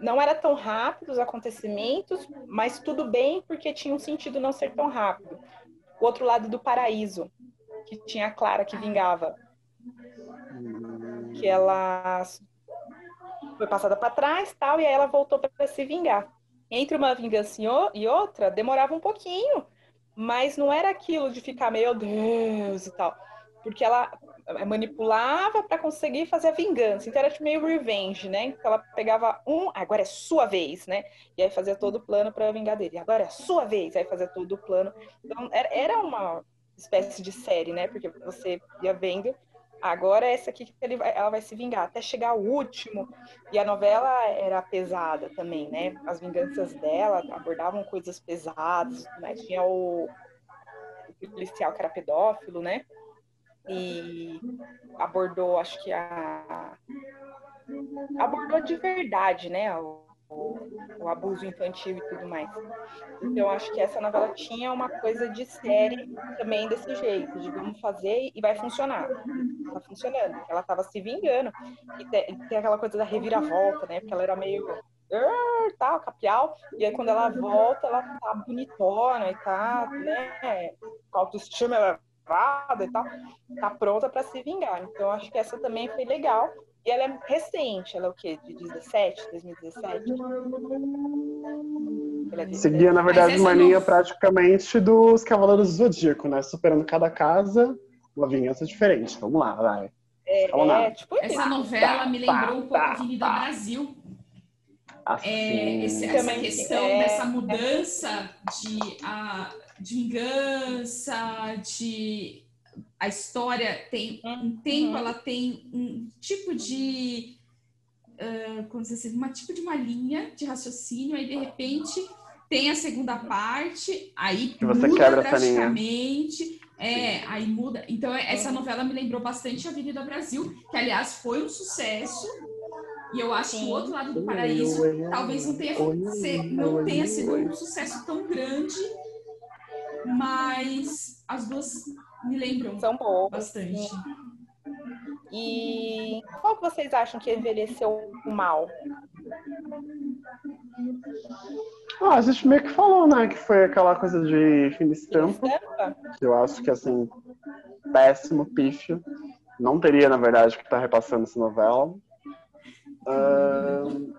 não era tão rápido os acontecimentos, mas tudo bem porque tinha um sentido não ser tão rápido. O outro lado do paraíso, que tinha a Clara que vingava. Que ela foi passada para trás, tal, e aí ela voltou para se vingar. Entre uma vingança e outra, demorava um pouquinho, mas não era aquilo de ficar, meu Deus e tal. Porque ela manipulava para conseguir fazer a vingança. Então era tipo meio revenge, né? Então ela pegava um, agora é sua vez, né? E aí fazia todo o plano para vingar dele. Agora é sua vez, aí fazia todo o plano. Então era uma espécie de série, né? Porque você ia vendo agora essa aqui que ele vai, ela vai se vingar até chegar o último. E a novela era pesada também, né? As vinganças dela abordavam coisas pesadas, mas tinha o, o policial que era pedófilo, né? E abordou, acho que a abordou de verdade, né, o, o, abuso infantil e tudo mais. Então, acho que essa novela tinha uma coisa de série também desse jeito, de vamos fazer e vai funcionar. Tá funcionando. Ela tava se vingando. E tem, aquela coisa da reviravolta, né, porque ela era meio tal, capial, e aí quando ela volta, ela tá bonitona e tá, né, com autoestima e tal, tá pronta para se vingar. Então, acho que essa também foi legal. E ela é recente, ela é o quê? De 17, 2017? É Seguia, na verdade, uma linha praticamente dos Cavaleiros do Zodíaco, né? Superando cada casa, uma vingança diferente. Vamos lá, vai. É, é tipo Essa novela tá, me lembrou tá, um pouco tá, Avenida tá. Brasil. Assim, é, esse, essa questão é... dessa mudança de, a, de vingança, de a história tem um tempo, uhum. ela tem um tipo de uh, como dizer assim, uma tipo de uma linha de raciocínio, aí de repente tem a segunda parte, aí que você muda quebra drasticamente, é, aí muda. Então essa novela me lembrou bastante a Avenida Brasil, que aliás foi um sucesso. E eu acho Sim. que o outro lado do paraíso talvez não tenha, não tenha sido um sucesso tão grande mas as duas me lembram São boas, bastante. Sim. E qual que vocês acham que envelheceu mal? Ah, a gente meio que falou, né? Que foi aquela coisa de fim de estampa. Eu acho que, assim, péssimo, pífio. Não teria, na verdade, que estar tá repassando essa novela. Uh...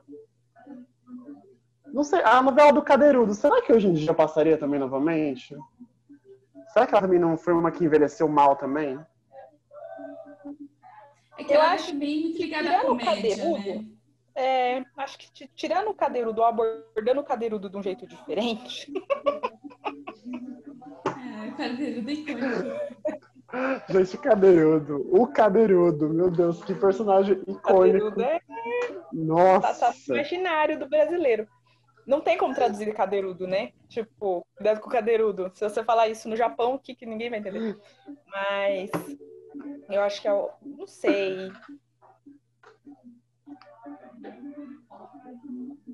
Não sei, a novela do Cadeirudo, será que hoje em dia passaria também novamente? Será que ela também não foi uma que envelheceu mal também? É que eu acho bem ligada à comédia, né? É, acho que tirando o cadeirudo, abordando o cadeirudo de um jeito diferente. É, cadeirudo é icônico. Gente, cadeirudo. O cadeirudo, meu Deus, que personagem icônico. Cadeirudo é... Nossa. Tá, tá imaginário do brasileiro. Não tem como traduzir cadeirudo, né? Tipo, cuidado com o cadeirudo. Se você falar isso no Japão, o que, que ninguém vai entender? Mas eu acho que é não sei.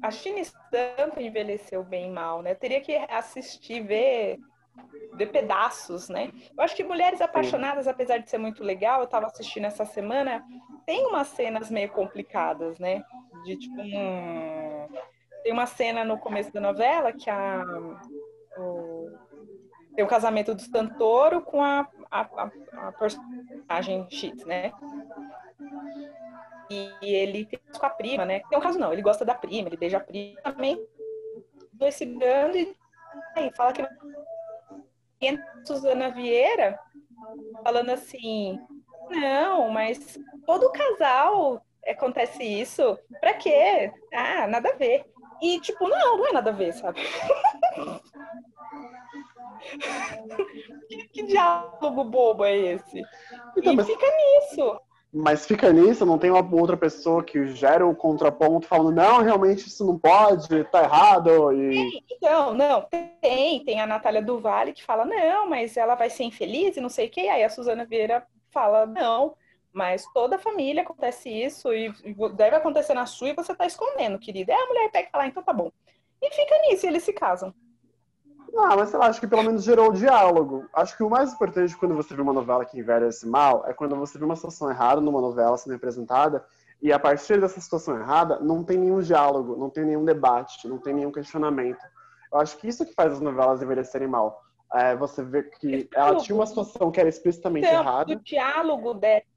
A China Stampa envelheceu bem mal, né? Eu teria que assistir, ver, ver pedaços, né? Eu acho que Mulheres Apaixonadas, apesar de ser muito legal, eu estava assistindo essa semana, tem umas cenas meio complicadas, né? De tipo um tem uma cena no começo da novela que a, o, tem o casamento do Santoro com a, a, a, a personagem X, né? E, ele tem com a prima, né? Tem um caso não, ele gosta da prima, ele beija a prima também. Esse grande e fala que entra Suzana Vieira falando assim, não, mas todo casal acontece isso, pra quê? Ah, nada a ver. E, tipo, não, não é nada a ver, sabe? que, que, diálogo bobo é esse? Então, e mas... fica nisso. Mas fica nisso, não tem uma outra pessoa que gera o contraponto falando, não, realmente isso não pode, tá errado. E... Então, não, tem, tem a Natália Duval que fala, não, mas ela vai ser infeliz e não sei o que. Aí a Suzana Vieira fala, não, mas toda família acontece isso e deve acontecer na sua e você tá escondendo, querida. É a mulher pega e fala, ah, então tá bom. E fica nisso, e eles se casam. Não, mas sei lá, acho que pelo menos gerou o diálogo. Acho que o mais importante quando você vê uma novela que envelhece mal é quando você vê uma situação errada numa novela sendo representada E a partir dessa situação errada, não tem nenhum diálogo, não tem nenhum debate, não tem nenhum questionamento. Eu acho que isso que faz as novelas envelhecerem mal. É, você vê que ela tinha uma situação que era explicitamente então, errada. O diálogo dessa.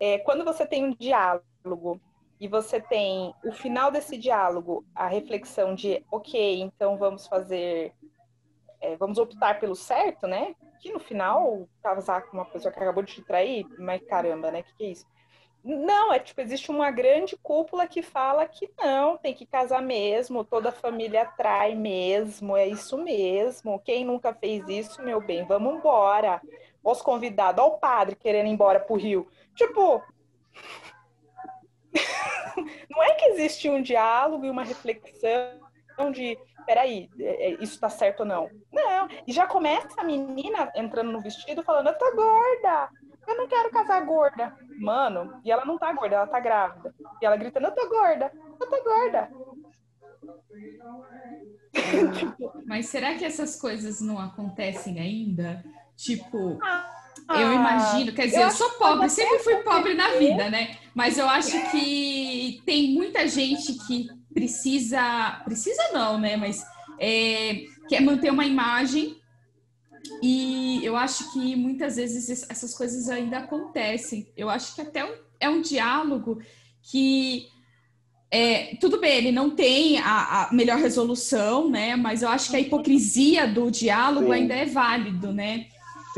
É, quando você tem um diálogo e você tem o final desse diálogo, a reflexão de, ok, então vamos fazer. É, vamos optar pelo certo, né? Que no final, casar com uma pessoa que acabou de te trair, mas caramba, né? O que, que é isso? Não, é tipo, existe uma grande cúpula que fala que não, tem que casar mesmo, toda família atrai mesmo, é isso mesmo. Quem nunca fez isso, meu bem, vamos embora. Os convidados, ao padre querendo ir embora pro Rio. Tipo, não é que existe um diálogo e uma reflexão de, peraí, é, é, isso tá certo ou não? Não, e já começa a menina entrando no vestido falando, eu tô gorda, eu não quero casar gorda. Mano, e ela não tá gorda, ela tá grávida. E ela gritando, eu tô gorda, eu tô gorda. Mas será que essas coisas não acontecem ainda? Tipo, ah, eu imagino, quer dizer, eu, eu sou pobre, sempre fui pobre na vida, né? Mas eu acho que tem muita gente que precisa, precisa não, né? Mas é, quer manter uma imagem e eu acho que muitas vezes essas coisas ainda acontecem. Eu acho que até é um diálogo que é, tudo bem, ele não tem a, a, melhor resolução, né? Mas eu acho que a hipocrisia do diálogo Sim. ainda é válido, né?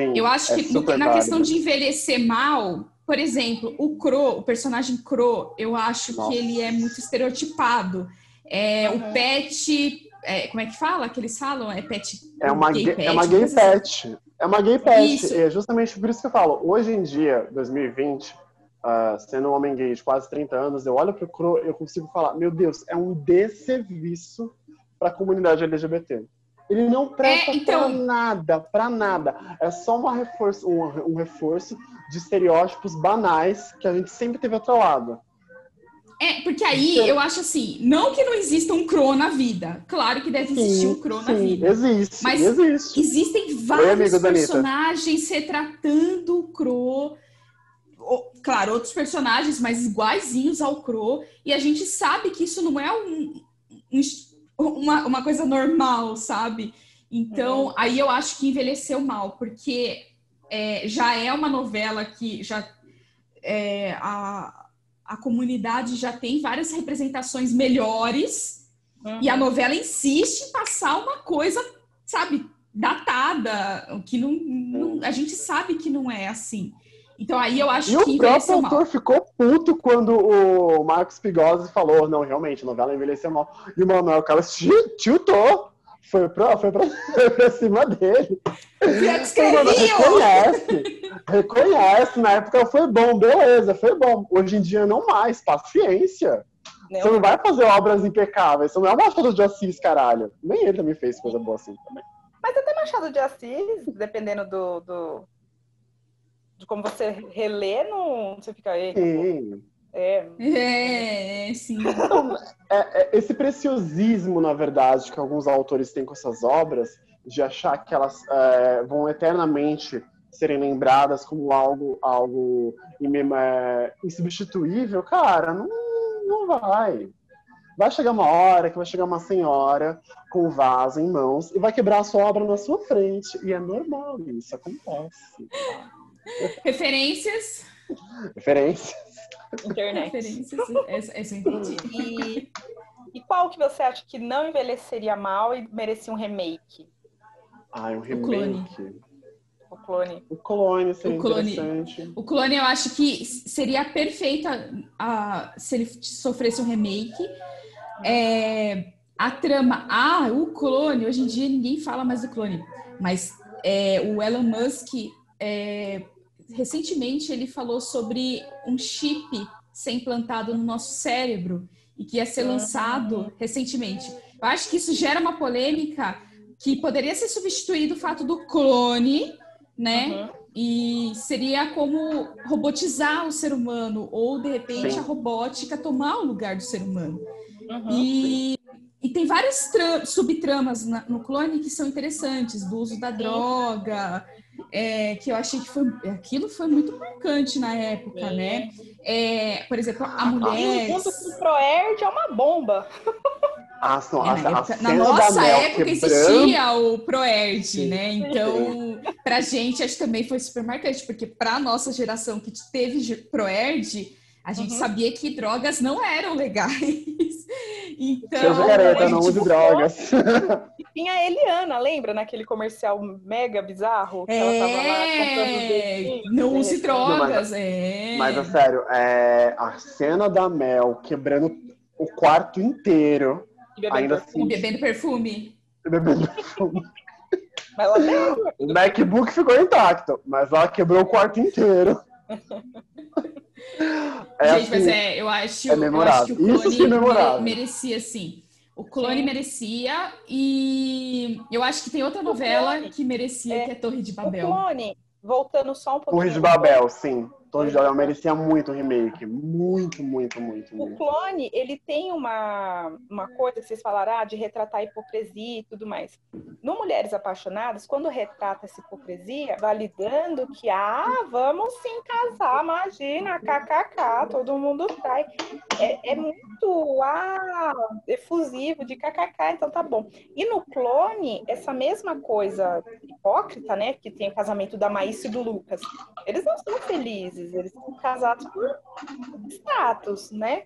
Sim, eu acho é que na válido. questão de envelhecer mal, por exemplo, o Cro, o personagem Cro, eu acho Nossa. que ele é muito estereotipado. É, uhum. O Pet é, como é que fala? Que eles falam? É pet. É uma gay, pet, é uma gay pet. É uma gay pet. Isso. É justamente por isso que eu falo. Hoje em dia, 2020, uh, ah, sendo um homem gay de quase 30 anos, eu olho pro Cro eu consigo falar: meu Deus, é um desserviço para a comunidade LGBT. Ele não presta é, então... pra nada, pra nada. É só uma reforço, um, um reforço de estereótipos banais que a gente sempre teve atrelado. É, porque aí eu acho assim, não que não exista um Cro na vida. Claro que deve existir sim, um Cro na vida. Existe. Mas existe. existem vários Oi, personagens retratando o Cro. Claro, outros personagens, mas iguaizinhos ao Cro. E a gente sabe que isso não é um, um uma, uma coisa normal, sabe? Então, uhum. aí eu acho que envelheceu mal, porque é, já é uma novela que já. É, a, a comunidade já tem várias representações melhores uhum. e a novela insiste em passar uma coisa, sabe, datada, que não, não, a gente sabe que não é assim. Então aí eu acho e que o próprio autor mal. ficou puto quando o Marcos Pigozzi falou, não, realmente, a novela envelheceu mal. E o Manuel Carlos tiltou foi pra, foi pra, pra cima dele. Reconhece, reconhece. Na época foi bom, beleza, foi bom. Hoje em dia não mais, paciência. Não. Você não vai fazer obras impecáveis. Você não é o Machado de Assis, caralho. Nem ele também fez coisa boa assim também. Mas até Machado de Assis, dependendo do, do de como você relê, não você fica aí. Sim. É. é, sim. Então, é, é, esse preciosismo, na verdade, que alguns autores têm com essas obras, de achar que elas é, vão eternamente serem lembradas como algo, algo é, insubstituível, cara, não, não vai. Vai chegar uma hora que vai chegar uma senhora com o vaso em mãos e vai quebrar a sua obra na sua frente. E é normal isso, acontece. Referências? Referências. Internet. Essa, essa entendi. E, e qual que você acha que não envelheceria mal e merecia um remake? Ah, um remake. O clone. O clone seria o clone. interessante. O clone eu acho que seria perfeita a, se ele sofresse um remake. É, a trama. Ah, o clone. Hoje em dia ninguém fala mais do clone. Mas é, o Elon Musk é, recentemente ele falou sobre um chip ser implantado no nosso cérebro e que ia ser lançado recentemente. Eu acho que isso gera uma polêmica que poderia ser substituído o fato do clone, né? Uhum. E seria como robotizar o ser humano, ou de repente Sim. a robótica tomar o lugar do ser humano. Uhum. E, e, tem várias subtramas na, no clone que são interessantes, do uso da droga, é, que eu achei que foi aquilo foi muito marcante na época, né? é, por exemplo, a mulher. Junto com o Proerd é uma bomba. Ah, é, na, época, na nossa época quebrando... existia o Proerd, Sim. né? Então, pra gente, acho que também foi super marcante, porque pra nossa geração que teve Proerd, a gente uhum. sabia que drogas não eram legais. Então. Seus garota, não use drogas. E tinha a Eliana, lembra naquele comercial mega bizarro? Que é, ela tava lá é, não use drogas. Não, mas, é. mas, a sério, é, a cena da Mel quebrando o quarto inteiro. ainda assim. Bebendo perfume. Bebendo perfume. Mas ela o MacBook ficou intacto, mas ela quebrou o quarto inteiro. É Gente, assim, mas é, eu acho, é eu acho que o clone sim, memorável. merecia, sim. O clone merecia e eu acho que tem outra novela que merecia, é, que é Torre de Babel. O clone, voltando só um pouquinho. Torre de Babel, sim. Torre de Babel merecia muito remake. Muito, muito, muito. O clone, ele tem uma, uma coisa que vocês falaram, ah, de retratar a hipocrisia e tudo mais. No Mulheres Apaixonadas, quando retrata essa hipocrisia, validando que, ah, vamos sim casar, imagina, kkk, todo mundo trai. É, é muito, ah, efusivo de kkk, então tá bom. E no clone, essa mesma coisa hipócrita, né, que tem o casamento da Maísa e do Lucas, eles não são felizes eles são casados por status, né?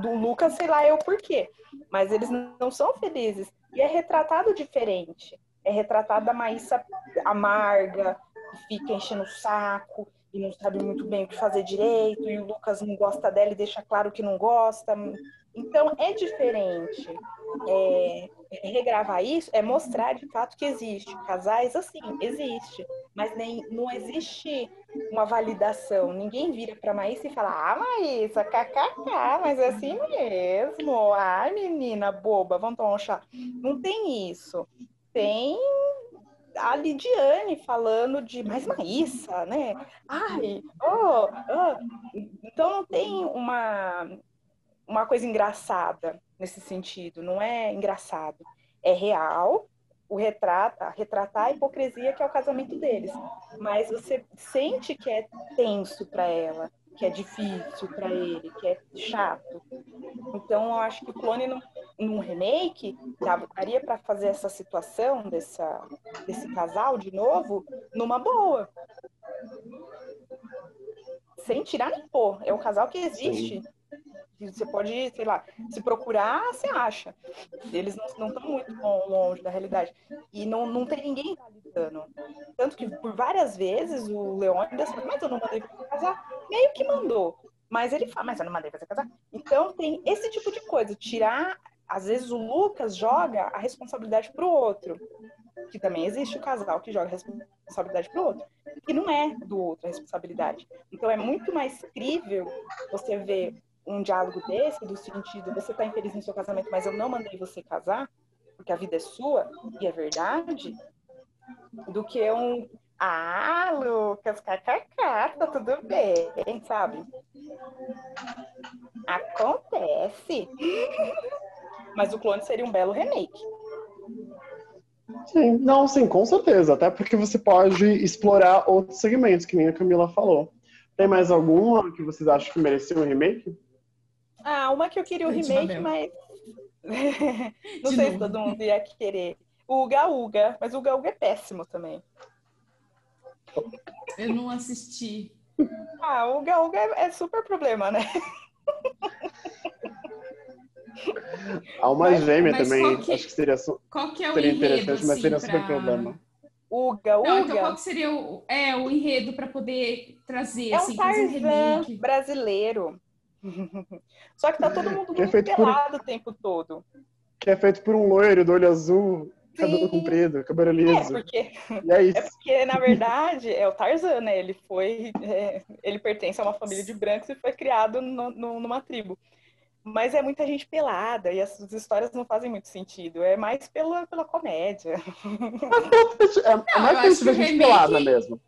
Do Lucas, sei lá eu por quê. Mas eles não são felizes. E é retratado diferente. É retratado a Maísa amarga, que fica enchendo o saco e não sabe muito bem o que fazer direito, e o Lucas não gosta dela e deixa claro que não gosta. Então é diferente. É, regravar isso é mostrar de fato que existe. Casais assim, existe. Mas nem, não existe uma validação. Ninguém vira para Maísa e fala, ah, Maísa, kkk, mas é assim mesmo. Ai, menina boba, vamos tomar um chá. Não tem isso. Tem a Lidiane falando de mais Maísa, né? Ai, oh, oh. Então não tem uma, uma coisa engraçada nesse sentido, não é engraçado. É real, o retrata, retratar a hipocrisia que é o casamento deles. Mas você sente que é tenso para ela, que é difícil para ele, que é chato. Então eu acho que o clone num, num remake daria para fazer essa situação dessa, desse casal de novo numa boa. Sem tirar nem pôr. É um casal que existe. Sim. Você pode, sei lá, se procurar, você acha. Eles não estão muito longe da realidade. E não, não tem ninguém validando. Tanto que por várias vezes o Leônidas fala, mas eu não mandei você casar. Meio que mandou. Mas ele fala, mas eu não mandei você casar. Então tem esse tipo de coisa. Tirar, às vezes o Lucas joga a responsabilidade pro outro. Que também existe o casal que joga a responsabilidade pro outro. Que não é do outro a responsabilidade. Então é muito mais crível você ver um diálogo desse, do sentido, você está infeliz no seu casamento, mas eu não mandei você casar, porque a vida é sua e é verdade, do que um. Ah, Lucas, kkk, tá tudo bem, sabe? Acontece. Mas o clone seria um belo remake. Sim, não, sim, com certeza. Até porque você pode explorar outros segmentos, que nem a Camila falou. Tem mais alguma que vocês acham que merecia um remake? Ah, uma que eu queria o remake, mas. não De sei novo. se todo mundo ia querer. O Uga Uga, mas o Uga Uga é péssimo também. Eu não assisti. Ah, o Uga Uga é, é super problema, né? Há uma mas, gêmea mas também, que, acho que seria, qual que é o seria enredo, interessante, mas seria assim, super problema. Uga, Uga. Não, então qual que seria o, é, o enredo para poder trazer, é assim, um Tarzan brasileiro. Só que tá todo mundo que é muito pelado por... o tempo todo. Que é feito por um loiro do olho azul, Sim. cabelo comprido, cabelo liso. É porque, é, é porque, na verdade, é o Tarzan, né? Ele foi. É, ele pertence a uma família de brancos e foi criado no, no, numa tribo. Mas é muita gente pelada e as histórias não fazem muito sentido. É mais pela, pela comédia. É, é mais pela gente pelada mesmo.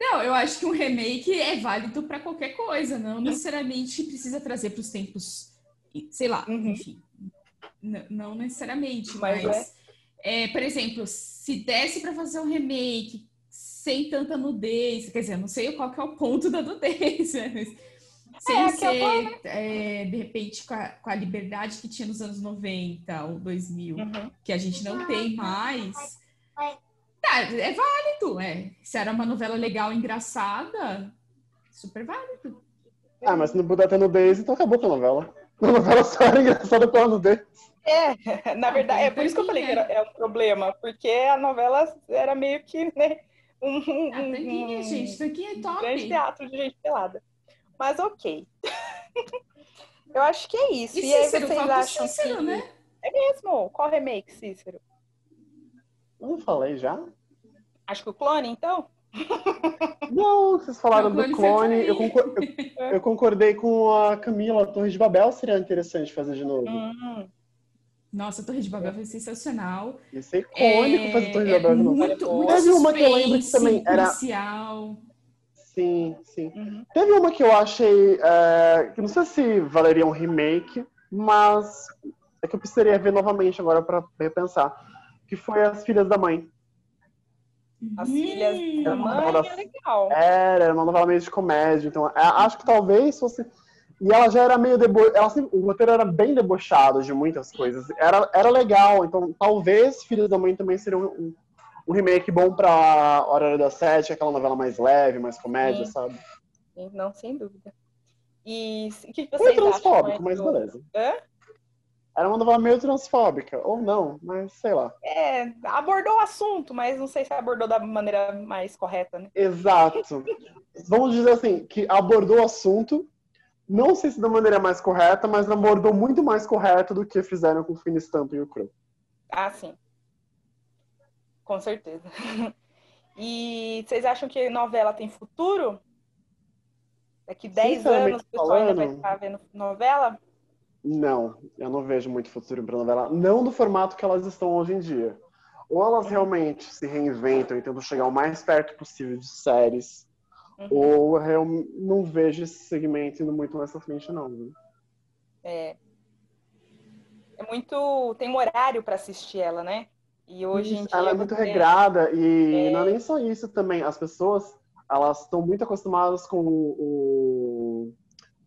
Não, eu acho que um remake é válido para qualquer coisa, não necessariamente precisa trazer para os tempos, sei lá, uhum. enfim. Não, não necessariamente, mas, mas é. É, por exemplo, se desse para fazer um remake sem tanta nudez, quer dizer, eu não sei qual que é o ponto da nudez, mas sem é, ser, é, de repente, com a, com a, liberdade que tinha nos anos 90 ou 2000, uhum. que a gente não tem mais. Tá, é válido, é. Se era uma novela legal, engraçada, super válido. Ah, mas se não puder ter nudez, então acabou com a novela. A novela só era engraçada com a nudez. É, na verdade, é por isso que eu falei que era, é um problema, porque a novela era meio que, né, um, um, ah, tanquinha, gente, tanquinha é top. grande teatro de gente pelada. Mas ok. eu acho que é isso. E, e Cícero, aí vocês acham Cícero, que... né? É mesmo? Qual remake, Cícero? Não falei já? Acho que o clone, então? Não, vocês falaram do clone. Eu, concor... eu, concordei com a Camila. A Torre de Babel seria interessante fazer de novo. Hum. Nossa, a Torre de Babel foi sensacional. Isso é icônico é... fazer Torre de Babel é de novo. Muito, muito Teve uma que eu lembro que também era. Policial. Sim, sim. Uhum. Teve uma que eu achei. É, que não sei se valeria um remake, mas é que eu precisaria ver novamente agora para repensar. Que foi As Filhas da Mãe. As Filhas da Mãe é legal. Era, era uma novela meio de comédia. Então, é, acho que talvez fosse. E ela já era meio debo... ela o roteiro era bem debochado de muitas coisas. Era, era legal, então talvez Filhos da Mãe também seria um, um remake bom pra Hora das Sete, aquela novela mais leve, mais comédia, Sim. sabe? Sim, não, sem dúvida. E o que, vocês Foi transfóbico, mas beleza. Hã? Era uma novela meio transfóbica, ou não, mas sei lá. É, abordou o assunto, mas não sei se abordou da maneira mais correta, né? Exato. Vamos dizer assim, que abordou o assunto, não sei se da maneira mais correta, mas abordou muito mais correto do que fizeram com o Fini Stamp e o Crow. Ah, sim. Com certeza. E vocês acham que novela tem futuro? Daqui 10 anos o pessoal ainda vai estar vendo novela? Não, eu não vejo muito futuro para novela. Não do formato que elas estão hoje em dia. Ou elas realmente se reinventam e tentam chegar o mais perto possível de séries, uhum. ou eu não vejo esse segmento indo muito pra frente, não. Viu? É. É muito. Tem um horário para assistir ela, né? E hoje isso, em dia. Ela é muito regrada, e é... não é nem só isso também. As pessoas elas estão muito acostumadas com o,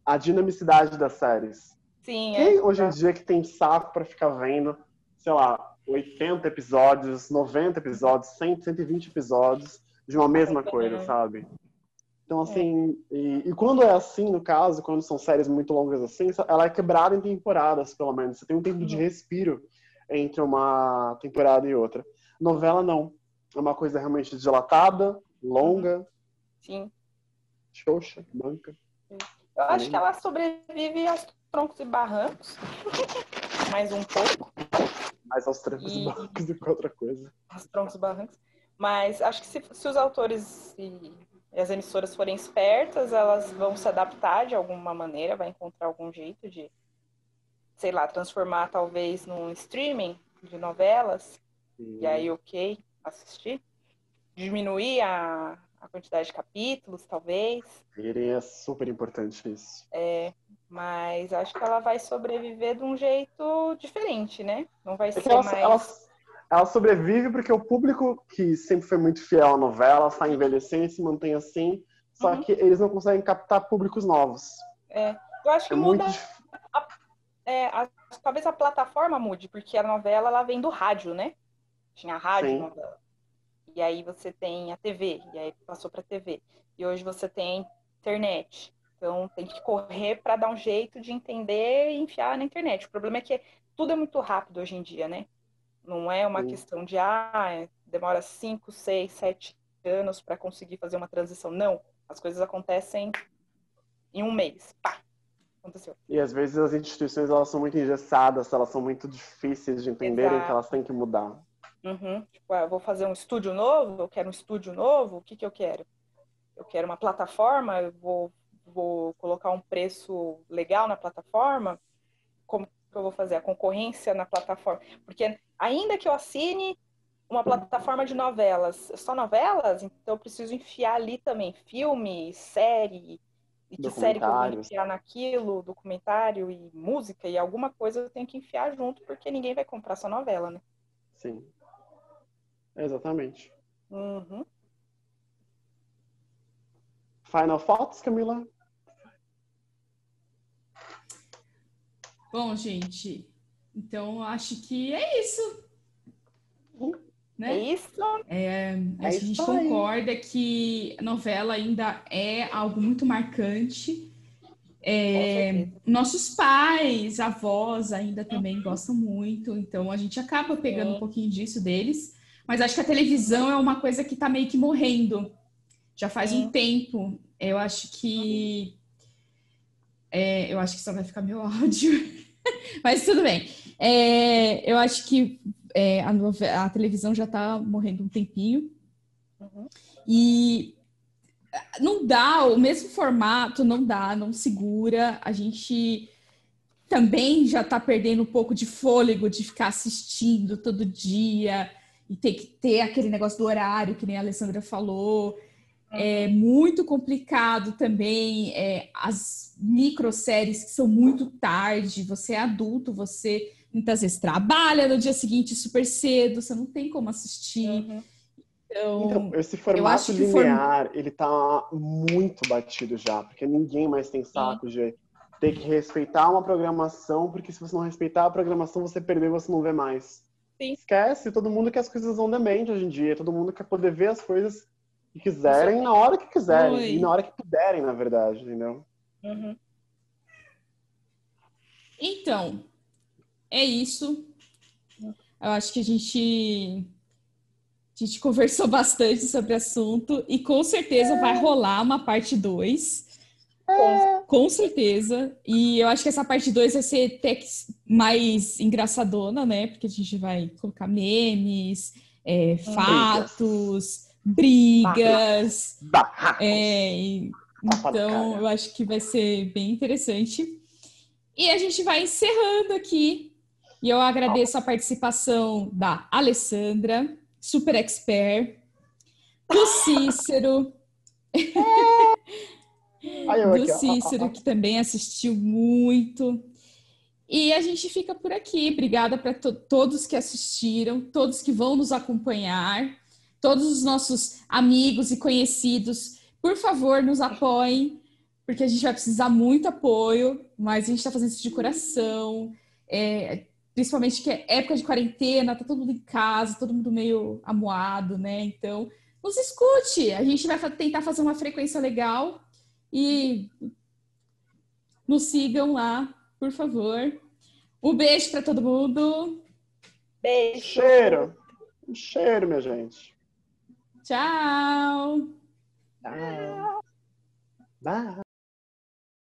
a dinamicidade das séries. Sim, Quem é. hoje em dia que tem saco para ficar vendo, sei lá, 80 episódios, 90 episódios, 100, 120 episódios de uma mesma coisa, sabe? Então, é. assim, é. e, e, quando é assim, no caso, quando são séries muito longas assim, ela é quebrada em temporadas, pelo menos. Você tem um tempo de uhum. respiro entre uma temporada e outra. Novela, não. É uma coisa realmente dilatada, longa. Sim. Xoxa, banca. Eu acho que ela sobrevive aos troncos e barrancos. Mais um pouco. Mais aos troncos e, e barrancos do que outra coisa. Aos troncos e barrancos. Mas acho que se, se os autores e, e as emissoras forem espertas, elas vão se adaptar de alguma maneira, vai encontrar algum jeito de, sei lá, transformar talvez num streaming de novelas. Sim. E aí, ok, assistir. Diminuir a, a quantidade de capítulos, talvez. Seria super importante isso. É, mas acho que ela vai sobreviver de um jeito diferente, né? Não vai é ser ela, mais. Ela, ela, sobrevive porque o público que sempre foi muito fiel à novela está envelhecendo e se mantém assim. Só uhum. que eles não conseguem captar públicos novos. É, eu acho que é muda. Muito... A, é, a, talvez a plataforma mude, porque a novela ela vem do rádio, né? Tinha rádio, Sim. novela. E aí você tem a TV, e aí passou para TV. E hoje você tem a internet. Então tem que correr para dar um jeito de entender e enfiar na internet. O problema é que tudo é muito rápido hoje em dia, né? Não é uma Sim. questão de ah, demora 5, 6, 7 anos para conseguir fazer uma transição. Não. As coisas acontecem em um mês. Pá! Aconteceu. E às vezes as instituições elas são muito engessadas, elas são muito difíceis de entenderem que elas têm que mudar. Uhum. Tipo, ah, eu vou fazer um estúdio novo, eu quero um estúdio novo, o que, que eu quero? Eu quero uma plataforma, eu vou vou colocar um preço legal na plataforma, como que eu vou fazer? A concorrência na plataforma. Porque ainda que eu assine uma plataforma de novelas, só novelas, então eu preciso enfiar ali também filme, série, e que série que eu vou enfiar naquilo, documentário e música e alguma coisa eu tenho que enfiar junto, porque ninguém vai comprar só novela, né? Sim. Exatamente. Uhum. Final thoughts, Camila? Bom, gente, então acho que é isso. Né? É isso. É, a é gente concorda que a novela ainda é algo muito marcante. É, nossos pais, avós ainda também gostam muito, então a gente acaba pegando um pouquinho disso deles. Mas acho que a televisão é uma coisa que está meio que morrendo. Já faz um tempo. Eu acho que. É, eu acho que só vai ficar meu áudio. Mas tudo bem. É, eu acho que é, a, a, televisão já está morrendo um tempinho. Uhum. E não dá, o mesmo formato não dá, não segura. A gente também já está perdendo um pouco de fôlego de ficar assistindo todo dia e ter que ter aquele negócio do horário, que nem a Alessandra falou. É uhum. muito complicado também é, as microséries que são muito tarde. Você é adulto, você muitas vezes trabalha no dia seguinte super cedo, você não tem como assistir. Uhum. Então, então, esse formato linear, form... ele tá muito batido já, porque ninguém mais tem saco de ter que respeitar uma programação, porque se você não respeitar a programação, você perdeu, você não vê mais. Sim. Esquece, todo mundo quer as coisas on demand hoje em dia, todo mundo quer poder ver as coisas que quiserem na hora que quiserem, Oi. e na hora que puderem, na verdade, entendeu? Uhum. Então, é isso. Eu acho que a gente a gente conversou bastante sobre o assunto e com certeza vai rolar uma parte 2. Com, com certeza. E eu acho que essa parte 2 vai ser até mais engraçadona, né? Porque a gente vai colocar memes, é, fatos, brigas. Barracos. É, então, eu acho que vai ser bem interessante. E a gente vai encerrando aqui. E eu agradeço a participação da Alessandra, super expert, do Cícero. do Cícero, que também assistiu muito. E a gente fica por aqui. Obrigada para to todos que assistiram, todos que vão nos acompanhar, todos os nossos amigos e conhecidos. Por favor, nos apoiem, porque a gente vai precisar muito apoio, mas a gente está fazendo isso de coração. É, principalmente que é época de quarentena, tá todo mundo em casa, todo mundo meio amuado, né? Então, nos escute. A gente vai tentar fazer uma frequência legal e nos sigam lá, por favor. Um beijo para todo mundo. Beijo. Cheiro. Um cheiro, minha gente. Tchau. Tchau. Bye.